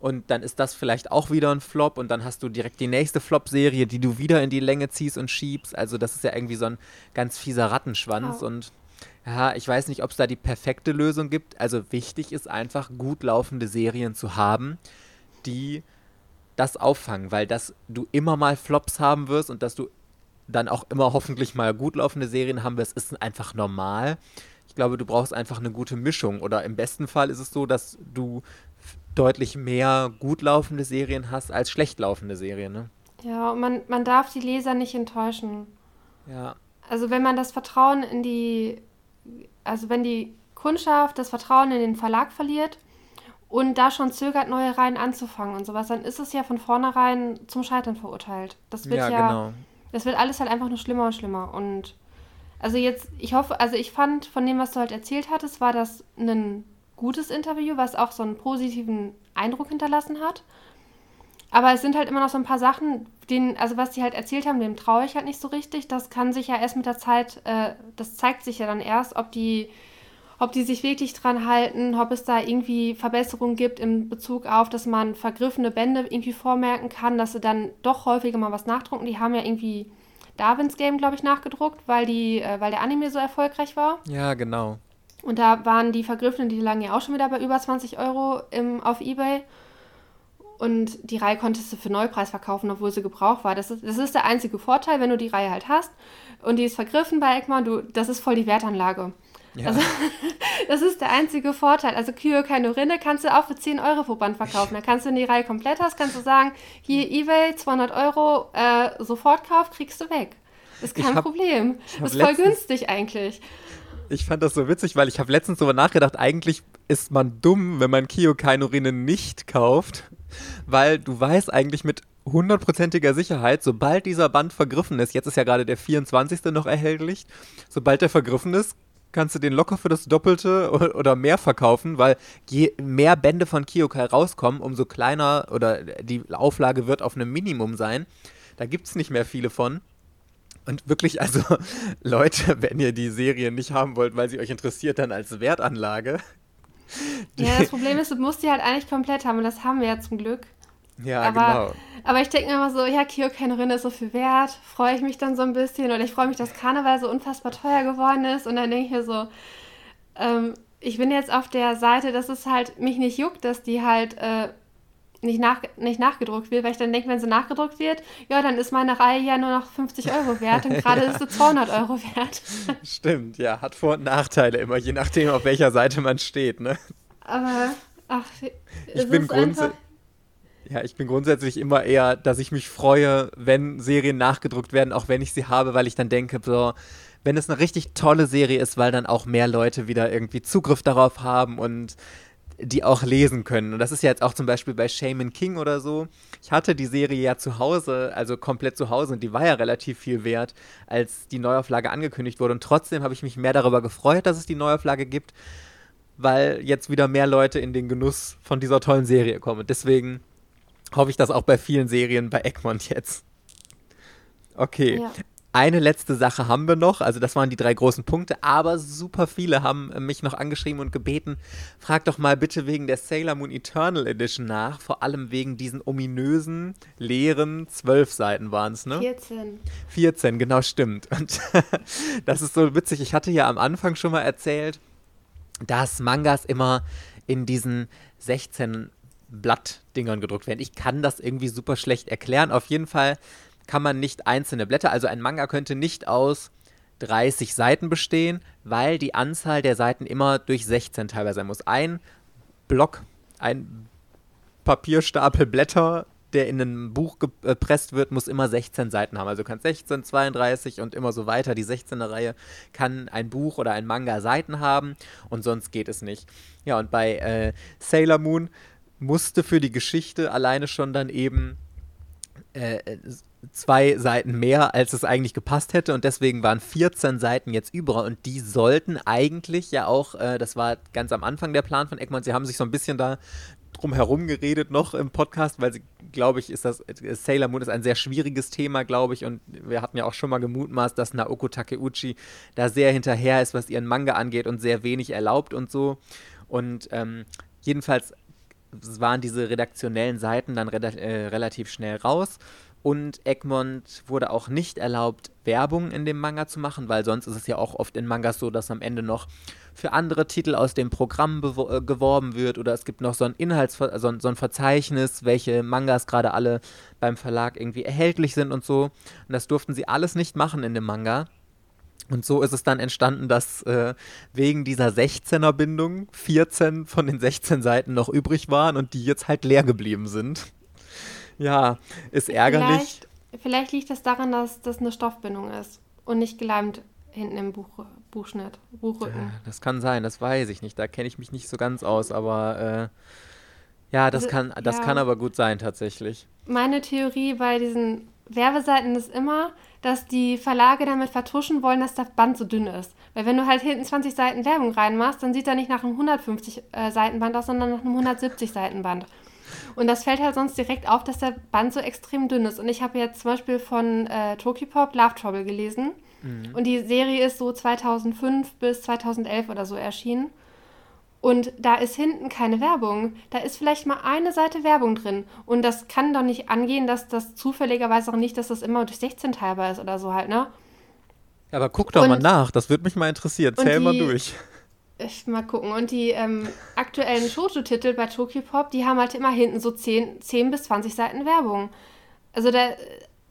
Und dann ist das vielleicht auch wieder ein Flop und dann hast du direkt die nächste Flop-Serie, die du wieder in die Länge ziehst und schiebst. Also das ist ja irgendwie so ein ganz fieser Rattenschwanz. Oh. Und ja, ich weiß nicht, ob es da die perfekte Lösung gibt. Also wichtig ist einfach, gut laufende Serien zu haben die das auffangen, weil dass du immer mal Flops haben wirst und dass du dann auch immer hoffentlich mal gut laufende Serien haben wirst, ist einfach normal. Ich glaube, du brauchst einfach eine gute Mischung oder im besten Fall ist es so, dass du deutlich mehr gut laufende Serien hast als schlecht laufende Serien. Ne? Ja, und man, man darf die Leser nicht enttäuschen. Ja. Also wenn man das Vertrauen in die, also wenn die Kundschaft das Vertrauen in den Verlag verliert, und da schon zögert, neue Reihen anzufangen und sowas, dann ist es ja von vornherein zum Scheitern verurteilt. Das wird ja, ja genau. das wird alles halt einfach nur schlimmer und schlimmer. Und also jetzt, ich hoffe, also ich fand von dem, was du halt erzählt hattest, war das ein gutes Interview, was auch so einen positiven Eindruck hinterlassen hat. Aber es sind halt immer noch so ein paar Sachen, denen, also was die halt erzählt haben, dem traue ich halt nicht so richtig. Das kann sich ja erst mit der Zeit, äh, das zeigt sich ja dann erst, ob die ob die sich wirklich dran halten, ob es da irgendwie Verbesserungen gibt in Bezug auf, dass man vergriffene Bände irgendwie vormerken kann, dass sie dann doch häufiger mal was nachdrucken. Die haben ja irgendwie Darwins Game, glaube ich, nachgedruckt, weil, die, äh, weil der Anime so erfolgreich war. Ja, genau. Und da waren die vergriffenen, die lagen ja auch schon wieder bei über 20 Euro im, auf Ebay. Und die Reihe konntest du für Neupreis verkaufen, obwohl sie gebraucht war. Das ist, das ist der einzige Vorteil, wenn du die Reihe halt hast und die ist vergriffen bei Egmont, du, das ist voll die Wertanlage. Ja. Also, das ist der einzige Vorteil. Also Kyo Rinne kannst du auch für 10 Euro pro Band verkaufen. Da kannst du, wenn die Reihe komplett hast, kannst du sagen, hier Ebay, 200 Euro, äh, Sofortkauf, kriegst du weg. Ist kein hab, Problem. Ist voll günstig eigentlich. Ich fand das so witzig, weil ich habe letztens darüber nachgedacht, eigentlich ist man dumm, wenn man Kyo Rinne nicht kauft, weil du weißt eigentlich mit hundertprozentiger Sicherheit, sobald dieser Band vergriffen ist, jetzt ist ja gerade der 24. noch erhältlich, sobald der vergriffen ist, kannst du den locker für das Doppelte oder mehr verkaufen, weil je mehr Bände von Kyokai rauskommen, umso kleiner oder die Auflage wird auf einem Minimum sein. Da gibt es nicht mehr viele von. Und wirklich, also Leute, wenn ihr die Serie nicht haben wollt, weil sie euch interessiert, dann als Wertanlage. Ja, das Problem ist, du musst die halt eigentlich komplett haben und das haben wir ja zum Glück. Ja, aber, genau. Aber ich denke mir immer so, ja, Kyokenerin ist so viel wert, freue ich mich dann so ein bisschen oder ich freue mich, dass Karneval so unfassbar teuer geworden ist und dann denke ich mir so, ähm, ich bin jetzt auf der Seite, dass es halt mich nicht juckt, dass die halt äh, nicht, nach, nicht nachgedruckt wird, weil ich dann denke, wenn sie nachgedruckt wird, ja, dann ist meine Reihe ja nur noch 50 Euro wert und gerade ja. ist sie 200 Euro wert. Stimmt, ja, hat Vor- und Nachteile immer, je nachdem, auf welcher Seite man steht, ne? Aber, ach, ich bin grundsätzlich ja, ich bin grundsätzlich immer eher, dass ich mich freue, wenn Serien nachgedruckt werden, auch wenn ich sie habe, weil ich dann denke, so, wenn es eine richtig tolle Serie ist, weil dann auch mehr Leute wieder irgendwie Zugriff darauf haben und die auch lesen können. Und das ist ja jetzt auch zum Beispiel bei Shaman King oder so. Ich hatte die Serie ja zu Hause, also komplett zu Hause, und die war ja relativ viel wert, als die Neuauflage angekündigt wurde. Und trotzdem habe ich mich mehr darüber gefreut, dass es die Neuauflage gibt, weil jetzt wieder mehr Leute in den Genuss von dieser tollen Serie kommen. Und deswegen hoffe ich das auch bei vielen Serien bei Egmont jetzt. Okay. Ja. Eine letzte Sache haben wir noch. Also das waren die drei großen Punkte. Aber super viele haben mich noch angeschrieben und gebeten, frag doch mal bitte wegen der Sailor Moon Eternal Edition nach. Vor allem wegen diesen ominösen, leeren, zwölf Seiten waren es, ne? 14. 14, genau, stimmt. Und das ist so witzig. Ich hatte ja am Anfang schon mal erzählt, dass Mangas immer in diesen 16 Blattdingern gedruckt werden. Ich kann das irgendwie super schlecht erklären. Auf jeden Fall kann man nicht einzelne Blätter, also ein Manga könnte nicht aus 30 Seiten bestehen, weil die Anzahl der Seiten immer durch 16 teilweise sein muss. Ein Block, ein Papierstapel Blätter, der in ein Buch gepresst wird, muss immer 16 Seiten haben. Also du kannst 16, 32 und immer so weiter. Die 16er Reihe kann ein Buch oder ein Manga Seiten haben und sonst geht es nicht. Ja, und bei äh, Sailor Moon musste für die Geschichte alleine schon dann eben äh, zwei Seiten mehr, als es eigentlich gepasst hätte. Und deswegen waren 14 Seiten jetzt über. Und die sollten eigentlich ja auch, äh, das war ganz am Anfang der Plan von Egmont, sie haben sich so ein bisschen da drum herum geredet noch im Podcast, weil sie, glaube ich, ist das, äh, Sailor Moon ist ein sehr schwieriges Thema, glaube ich. Und wir hatten ja auch schon mal gemutmaßt, dass Naoko Takeuchi da sehr hinterher ist, was ihren Manga angeht und sehr wenig erlaubt und so. Und ähm, jedenfalls waren diese redaktionellen Seiten dann re äh, relativ schnell raus und Egmont wurde auch nicht erlaubt, Werbung in dem Manga zu machen, weil sonst ist es ja auch oft in Mangas so, dass am Ende noch für andere Titel aus dem Programm äh, geworben wird oder es gibt noch so ein Inhaltsver so ein, so ein Verzeichnis, welche Mangas gerade alle beim Verlag irgendwie erhältlich sind und so. Und das durften sie alles nicht machen in dem Manga. Und so ist es dann entstanden, dass äh, wegen dieser 16er Bindung 14 von den 16 Seiten noch übrig waren und die jetzt halt leer geblieben sind. Ja, ist ärgerlich. Vielleicht, vielleicht liegt das daran, dass das eine Stoffbindung ist und nicht geleimt hinten im Buch, Buchschnitt, Buchrücken. Ja, das kann sein, das weiß ich nicht. Da kenne ich mich nicht so ganz aus, aber äh, ja, das, also, kann, das ja. kann aber gut sein tatsächlich. Meine Theorie bei diesen Werbeseiten ist immer, dass die Verlage damit vertuschen wollen, dass das Band so dünn ist. Weil wenn du halt hinten 20 Seiten Werbung reinmachst, dann sieht er nicht nach einem 150 äh, Seiten Band aus, sondern nach einem 170 Seiten Band. Und das fällt halt sonst direkt auf, dass der Band so extrem dünn ist. Und ich habe jetzt zum Beispiel von äh, Tokipop Love Trouble gelesen. Mhm. Und die Serie ist so 2005 bis 2011 oder so erschienen. Und da ist hinten keine Werbung. Da ist vielleicht mal eine Seite Werbung drin. Und das kann doch nicht angehen, dass das zufälligerweise auch nicht, dass das immer durch 16 teilbar ist oder so halt, ne? Aber guck doch und, mal nach, das würde mich mal interessieren. Zähl die, mal durch. Ich mal gucken. Und die ähm, aktuellen Shoujo-Titel bei Tokyopop, die haben halt immer hinten so 10, 10 bis 20 Seiten Werbung. Also da,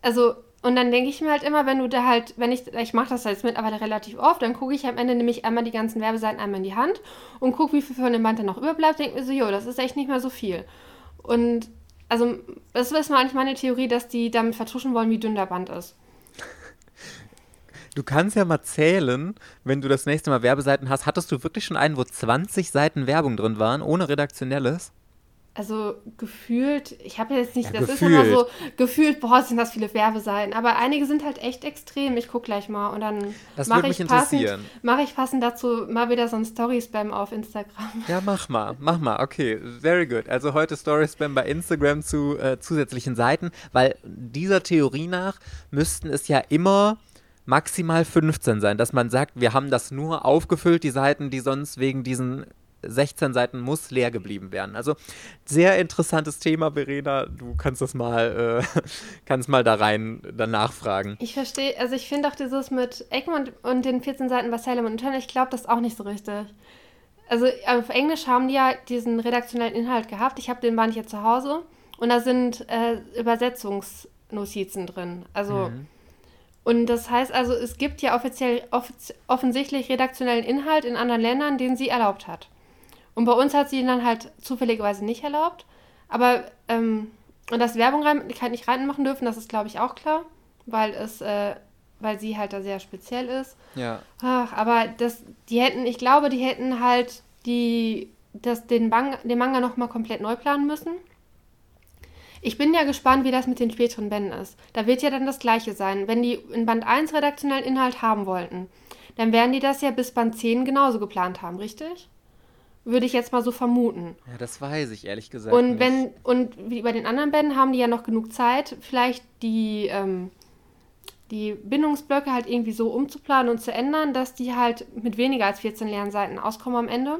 also, und dann denke ich mir halt immer, wenn du da halt, wenn ich, ich mache das jetzt mittlerweile relativ oft, dann gucke ich am Ende nämlich einmal die ganzen Werbeseiten einmal in die Hand und gucke, wie viel von dem Band dann noch überbleibt, denke mir so, jo, das ist echt nicht mehr so viel. Und also, das ist mal eigentlich meine Theorie, dass die damit vertuschen wollen, wie dünn der Band ist. Du kannst ja mal zählen, wenn du das nächste Mal Werbeseiten hast. Hattest du wirklich schon einen, wo 20 Seiten Werbung drin waren, ohne redaktionelles? Also gefühlt, ich habe jetzt nicht, ja, das gefühlt. ist immer so, gefühlt, boah, sind das viele Werbeseiten. Aber einige sind halt echt extrem. Ich gucke gleich mal und dann mache ich, passend, mach ich passend dazu mal wieder so ein Story-Spam auf Instagram. Ja, mach mal, mach mal. Okay, very good. Also heute Story-Spam bei Instagram zu äh, zusätzlichen Seiten, weil dieser Theorie nach müssten es ja immer maximal 15 sein, dass man sagt, wir haben das nur aufgefüllt, die Seiten, die sonst wegen diesen 16 Seiten muss leer geblieben werden. Also sehr interessantes Thema, Verena. Du kannst das mal, äh, kannst mal da rein danach fragen. Ich verstehe, also ich finde auch dieses mit Egmont und den 14 Seiten bei Salem und Turner, ich glaube das auch nicht so richtig. Also auf Englisch haben die ja diesen redaktionellen Inhalt gehabt. Ich habe den Band hier zu Hause und da sind äh, Übersetzungsnotizen drin. Also mhm und das heißt also, es gibt ja offiziell offiz offensichtlich redaktionellen Inhalt in anderen Ländern, den sie erlaubt hat. Und bei uns hat sie ihn dann halt zufälligerweise nicht erlaubt. Aber, ähm, und dass Werbung rein, halt nicht reinmachen dürfen, das ist, glaube ich, auch klar, weil es, äh, weil sie halt da sehr speziell ist. Ja. Ach, aber das, die hätten, ich glaube, die hätten halt die, das, den, Bang, den Manga nochmal komplett neu planen müssen. Ich bin ja gespannt, wie das mit den späteren Bänden ist. Da wird ja dann das gleiche sein. Wenn die in Band 1 redaktionellen Inhalt haben wollten, dann werden die das ja bis Band 10 genauso geplant haben, richtig? Würde ich jetzt mal so vermuten. Ja, das weiß ich ehrlich gesagt. Und nicht. wenn, und wie bei den anderen Bänden haben die ja noch genug Zeit, vielleicht die, ähm, die Bindungsblöcke halt irgendwie so umzuplanen und zu ändern, dass die halt mit weniger als 14 leeren Seiten auskommen am Ende.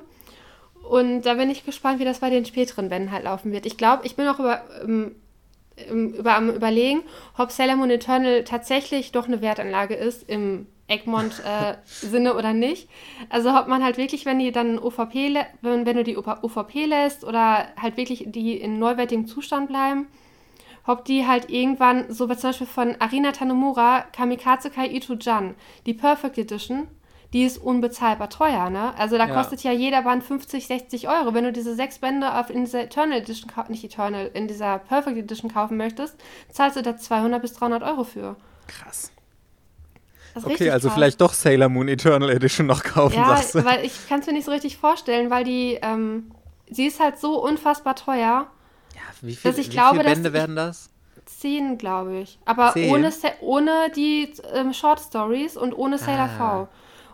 Und da bin ich gespannt, wie das bei den späteren Bänden halt laufen wird. Ich glaube, ich bin auch über, ähm, über, am Überlegen, ob Sailor Moon Eternal tatsächlich doch eine Wertanlage ist im Egmont-Sinne äh, oder nicht. Also ob man halt wirklich, wenn die dann OVP, wenn, wenn du die OVP lässt oder halt wirklich die in neuwertigem Zustand bleiben, ob die halt irgendwann, so wie zum Beispiel von Arina Tanomura, Kamikaze Kai Ito Jan, die Perfect Edition, die ist unbezahlbar teuer, ne? Also da ja. kostet ja jeder Band 50, 60 Euro. Wenn du diese sechs Bände auf in dieser Eternal Edition, nicht Eternal, in dieser Perfect Edition kaufen möchtest, zahlst du da 200 bis 300 Euro für. Krass. Okay, also krass. vielleicht doch Sailor Moon Eternal Edition noch kaufen, ja, sagst du. weil ich kann es mir nicht so richtig vorstellen, weil die, ähm, sie ist halt so unfassbar teuer. Ja, wie, viel, wie glaube, viele Bände werden das? Zehn, glaube ich. Aber ohne, ohne die ähm, Short Stories und ohne Sailor ah. V.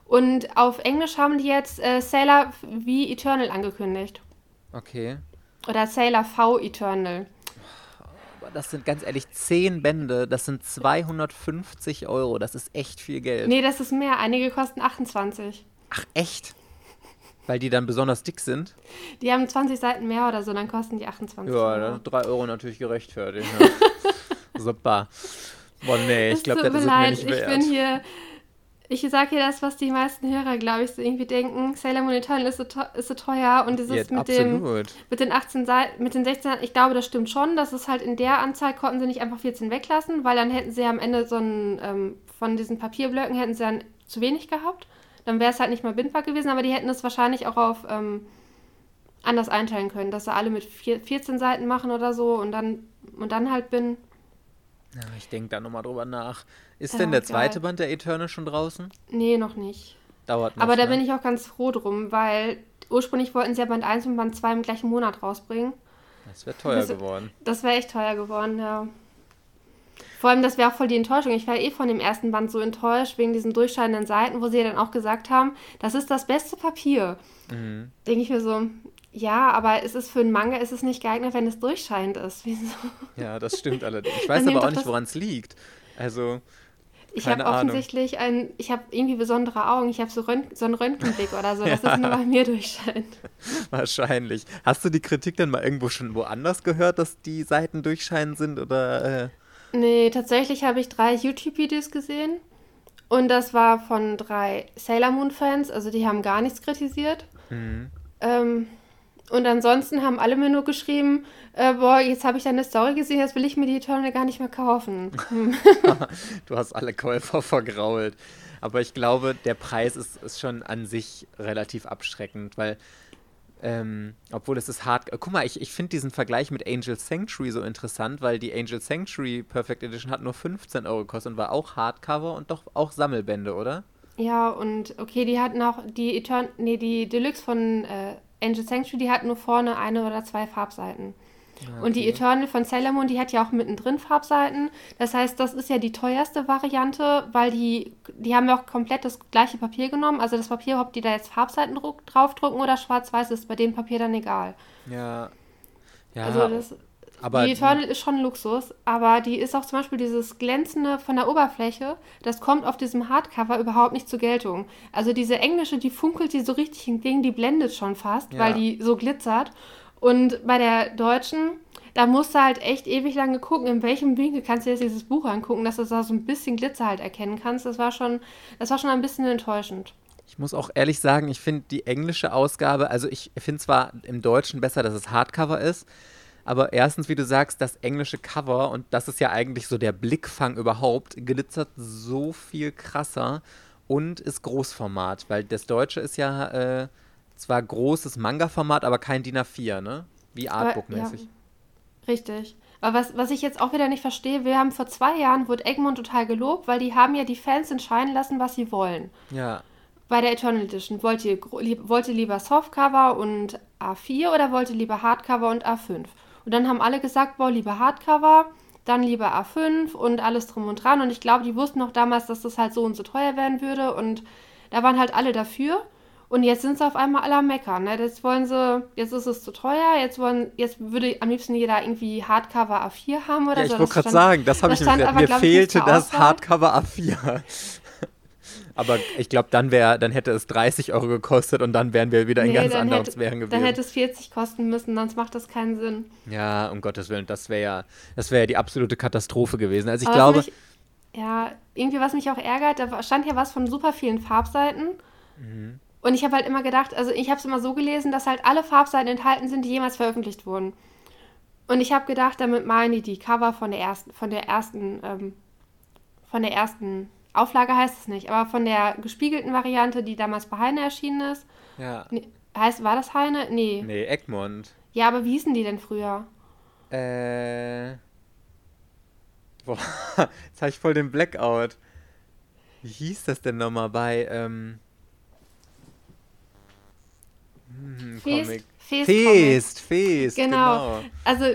Und auf Englisch haben die jetzt äh, Sailor V Eternal angekündigt. Okay. Oder Sailor V Eternal. Das sind ganz ehrlich zehn Bände, das sind 250 Euro. Das ist echt viel Geld. Nee, das ist mehr. Einige kosten 28. Ach, echt? Weil die dann besonders dick sind? Die haben 20 Seiten mehr oder so, dann kosten die 28 ja, Euro. Ja, 3 Euro natürlich gerechtfertigt. Ja. Super. Boah, nee, ich glaube, das ist mir nicht wert. Ich bin hier ich sage hier das, was die meisten Hörer, glaube ich, so irgendwie denken. Sailor Moon Eternal ist so, ist so teuer und dieses ja, mit dem mit den 18 Seiten, mit den 16 ich glaube, das stimmt schon. Das ist halt in der Anzahl konnten sie nicht einfach 14 weglassen, weil dann hätten sie am Ende so ein, ähm, von diesen Papierblöcken hätten sie dann zu wenig gehabt. Dann wäre es halt nicht mal bindbar gewesen, aber die hätten es wahrscheinlich auch auf ähm, anders einteilen können, dass sie alle mit vier, 14 Seiten machen oder so und dann und dann halt bin. Ja, ich denke da nochmal drüber nach. Ist ja, denn der zweite geil. Band der Eternal schon draußen? Nee, noch nicht. Dauert noch. Aber da ne? bin ich auch ganz froh drum, weil ursprünglich wollten sie ja Band 1 und Band 2 im gleichen Monat rausbringen. Das wäre teuer das, geworden. Das wäre echt teuer geworden, ja. Vor allem, das wäre auch voll die Enttäuschung. Ich war eh von dem ersten Band so enttäuscht, wegen diesen durchscheinenden Seiten, wo sie ja dann auch gesagt haben, das ist das beste Papier. Mhm. Denke ich mir so, ja, aber es ist für einen Manga ist es nicht geeignet, wenn es durchscheinend ist. Wieso? Ja, das stimmt allerdings. Ich weiß aber auch nicht, woran es liegt. Also, ich habe offensichtlich ein, ich habe irgendwie besondere Augen. Ich habe so, so einen Röntgenblick oder so, dass ja. das nur bei mir durchscheint. Wahrscheinlich. Hast du die Kritik dann mal irgendwo schon woanders gehört, dass die Seiten durchscheinen sind oder? Äh? Nee, tatsächlich habe ich drei YouTube-Videos gesehen und das war von drei Sailor Moon-Fans. Also die haben gar nichts kritisiert. Mhm. Ähm, und ansonsten haben alle mir nur geschrieben, äh, boah, jetzt habe ich deine Story gesehen, jetzt will ich mir die Eternal gar nicht mehr kaufen. du hast alle Käufer vergrault. Aber ich glaube, der Preis ist, ist schon an sich relativ abschreckend, weil, ähm, obwohl es ist hart. Äh, guck mal, ich, ich finde diesen Vergleich mit Angel Sanctuary so interessant, weil die Angel Sanctuary Perfect Edition hat nur 15 Euro gekostet und war auch Hardcover und doch auch Sammelbände, oder? Ja, und okay, die hatten auch die Etern nee, die Deluxe von äh, Angel Sanctuary, die hat nur vorne eine oder zwei Farbseiten. Okay. Ah, und die Eternal von Sailor Moon, die hat ja auch mittendrin Farbseiten. Das heißt, das ist ja die teuerste Variante, weil die, die haben ja auch komplett das gleiche Papier genommen. Also das Papier, ob die da jetzt Farbseiten draufdrucken oder schwarz-weiß, ist bei dem Papier dann egal. Ja. Ja. Also das, aber die Eternal ist schon Luxus, aber die ist auch zum Beispiel dieses Glänzende von der Oberfläche, das kommt auf diesem Hardcover überhaupt nicht zur Geltung. Also diese englische, die funkelt die so richtig Ding, die blendet schon fast, ja. weil die so glitzert. Und bei der deutschen, da musst du halt echt ewig lange gucken, in welchem Winkel kannst du jetzt dieses Buch angucken, dass du da so ein bisschen Glitzer halt erkennen kannst. Das war schon, das war schon ein bisschen enttäuschend. Ich muss auch ehrlich sagen, ich finde die englische Ausgabe, also ich finde zwar im Deutschen besser, dass es Hardcover ist, aber erstens, wie du sagst, das englische Cover, und das ist ja eigentlich so der Blickfang überhaupt, glitzert so viel krasser und ist Großformat, weil das Deutsche ist ja äh, zwar großes Manga-Format, aber kein DIN A4, ne? Wie Artbook-mäßig. Ja, richtig. Aber was, was ich jetzt auch wieder nicht verstehe, wir haben vor zwei Jahren, wurde Egmont total gelobt, weil die haben ja die Fans entscheiden lassen, was sie wollen. Ja. Bei der Eternal Edition. Wollt ihr, wollt ihr lieber Softcover und A4 oder wollt ihr lieber Hardcover und A5? Und dann haben alle gesagt, boah, lieber Hardcover, dann lieber A5 und alles drum und dran. Und ich glaube, die wussten auch damals, dass das halt so und so teuer werden würde. Und da waren halt alle dafür. Und jetzt sind sie auf einmal alle am Meckern. Ne? Jetzt wollen sie, jetzt ist es zu teuer, jetzt wollen, jetzt würde am liebsten jeder irgendwie Hardcover A4 haben oder ja, so. ich wollte gerade sagen, das habe ich mir, mir fehlte das. Hardcover A4. Aber ich glaube, dann wäre, dann hätte es 30 Euro gekostet und dann wären wir wieder in Nee, ganz anderen Sphären gewesen. Dann hätte es 40 kosten müssen, sonst macht das keinen Sinn. ja, um Gottes Willen, das wäre ja, das wäre ja die absolute Katastrophe gewesen. Also ich Aber glaube, Mich, ja, irgendwie was mich auch ärgert, da stand ja was von super vielen Farbseiten. Mhm. Und ich habe halt immer gedacht, also ich habe es immer so gelesen, dass halt alle Farbseiten enthalten sind, die jemals veröffentlicht wurden. Und ich habe gedacht, damit meinen die die Cover von der ersten, von der ersten, ähm, von der ersten Auflage heißt es nicht, aber von der gespiegelten Variante, die damals bei Heine erschienen ist. ja, Nee, heißt, war das Heine? Nee. nee, Egmont. Ja, aber wie hießen die denn früher? Äh. Boah, jetzt habe ich voll den Blackout. Wie hieß das denn nochmal bei, ähm. Hm, Comic. Feest Comic. Feest, Feest, Genau. genau. Also,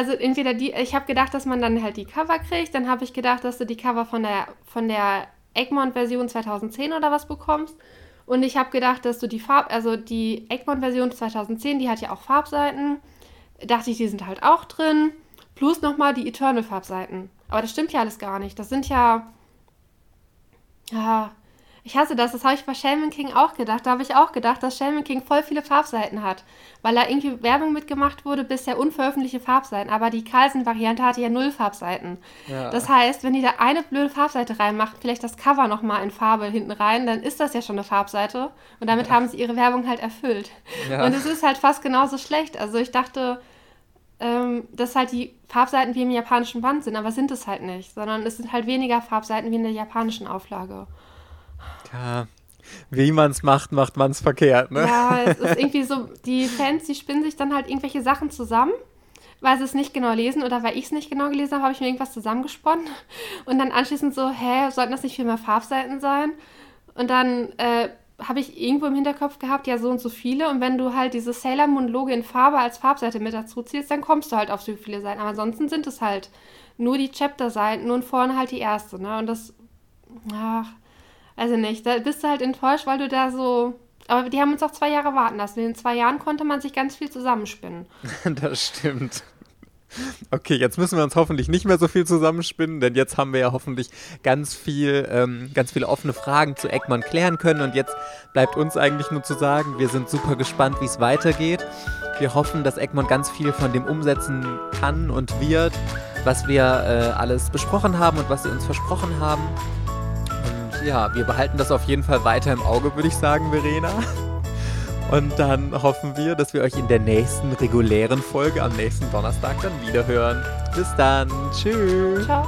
also entweder die, ich habe gedacht, dass man dann halt die Cover kriegt, dann habe ich gedacht, dass du die Cover von der, von der Egmont-Version 2010 oder was bekommst. Und ich habe gedacht, dass du die Farb, also die Egmont-Version 2010, die hat ja auch Farbseiten. Dachte ich, die sind halt auch drin. Plus nochmal die Eternal-Farbseiten. Aber das stimmt ja alles gar nicht. Das sind ja. Ja. Ich hasse das, das habe ich bei Shaman King auch gedacht. Da habe ich auch gedacht, dass Shaman King voll viele Farbseiten hat. Weil da irgendwie Werbung mitgemacht wurde, bisher unveröffentlichte Farbseiten. Aber die Carlsen-Variante hatte ja null Farbseiten. Ja. Das heißt, wenn die da eine blöde Farbseite reinmachen, vielleicht das Cover nochmal in Farbe hinten rein, dann ist das ja schon eine Farbseite. Und damit haben sie ihre Werbung halt erfüllt. Ja. Und es ist halt fast genauso schlecht. Also ich dachte, ähm, dass halt die Farbseiten wie im japanischen Band sind, aber sind es halt nicht. Sondern es sind halt weniger Farbseiten wie in der japanischen Auflage. Ja. Wie man es macht, macht man es verkehrt, ne? Ja, es ist irgendwie so, die Fans, die spinnen sich dann halt irgendwelche Sachen zusammen, weil sie es nicht genau lesen oder weil ich es nicht genau gelesen habe, habe ich mir irgendwas zusammengesponnen. Und dann anschließend so, hä, sollten das nicht viel mehr Farbseiten sein? Und dann äh, habe ich irgendwo im Hinterkopf gehabt, ja, so und so viele. Und wenn du halt diese Sailor Moon Logo in Farbe als Farbseite mit dazu ziehst, dann kommst du halt auf so viele Seiten. Aber ansonsten sind es halt nur die Chapter-Seiten und vorne halt die erste, ne? Und das, ach, also nicht. Da bist du halt enttäuscht, weil du da so. Aber die haben uns auch zwei Jahre warten lassen. In zwei Jahren konnte man sich ganz viel zusammenspinnen. Das stimmt. Okay, jetzt müssen wir uns hoffentlich nicht mehr so viel zusammenspinnen, denn jetzt haben wir ja hoffentlich ganz viel, ähm, ganz viele offene Fragen zu Eggman klären können. Und jetzt bleibt uns eigentlich nur zu sagen, wir sind super gespannt, wie es weitergeht. Wir hoffen, dass Eggman ganz viel von dem umsetzen kann und wird, was wir äh, alles besprochen haben und was sie uns versprochen haben. Ja, wir behalten das auf jeden Fall weiter im Auge, würde ich sagen, Verena. Und dann hoffen wir, dass wir euch in der nächsten regulären Folge am nächsten Donnerstag dann wieder hören. Bis dann. Tschüss. Ciao.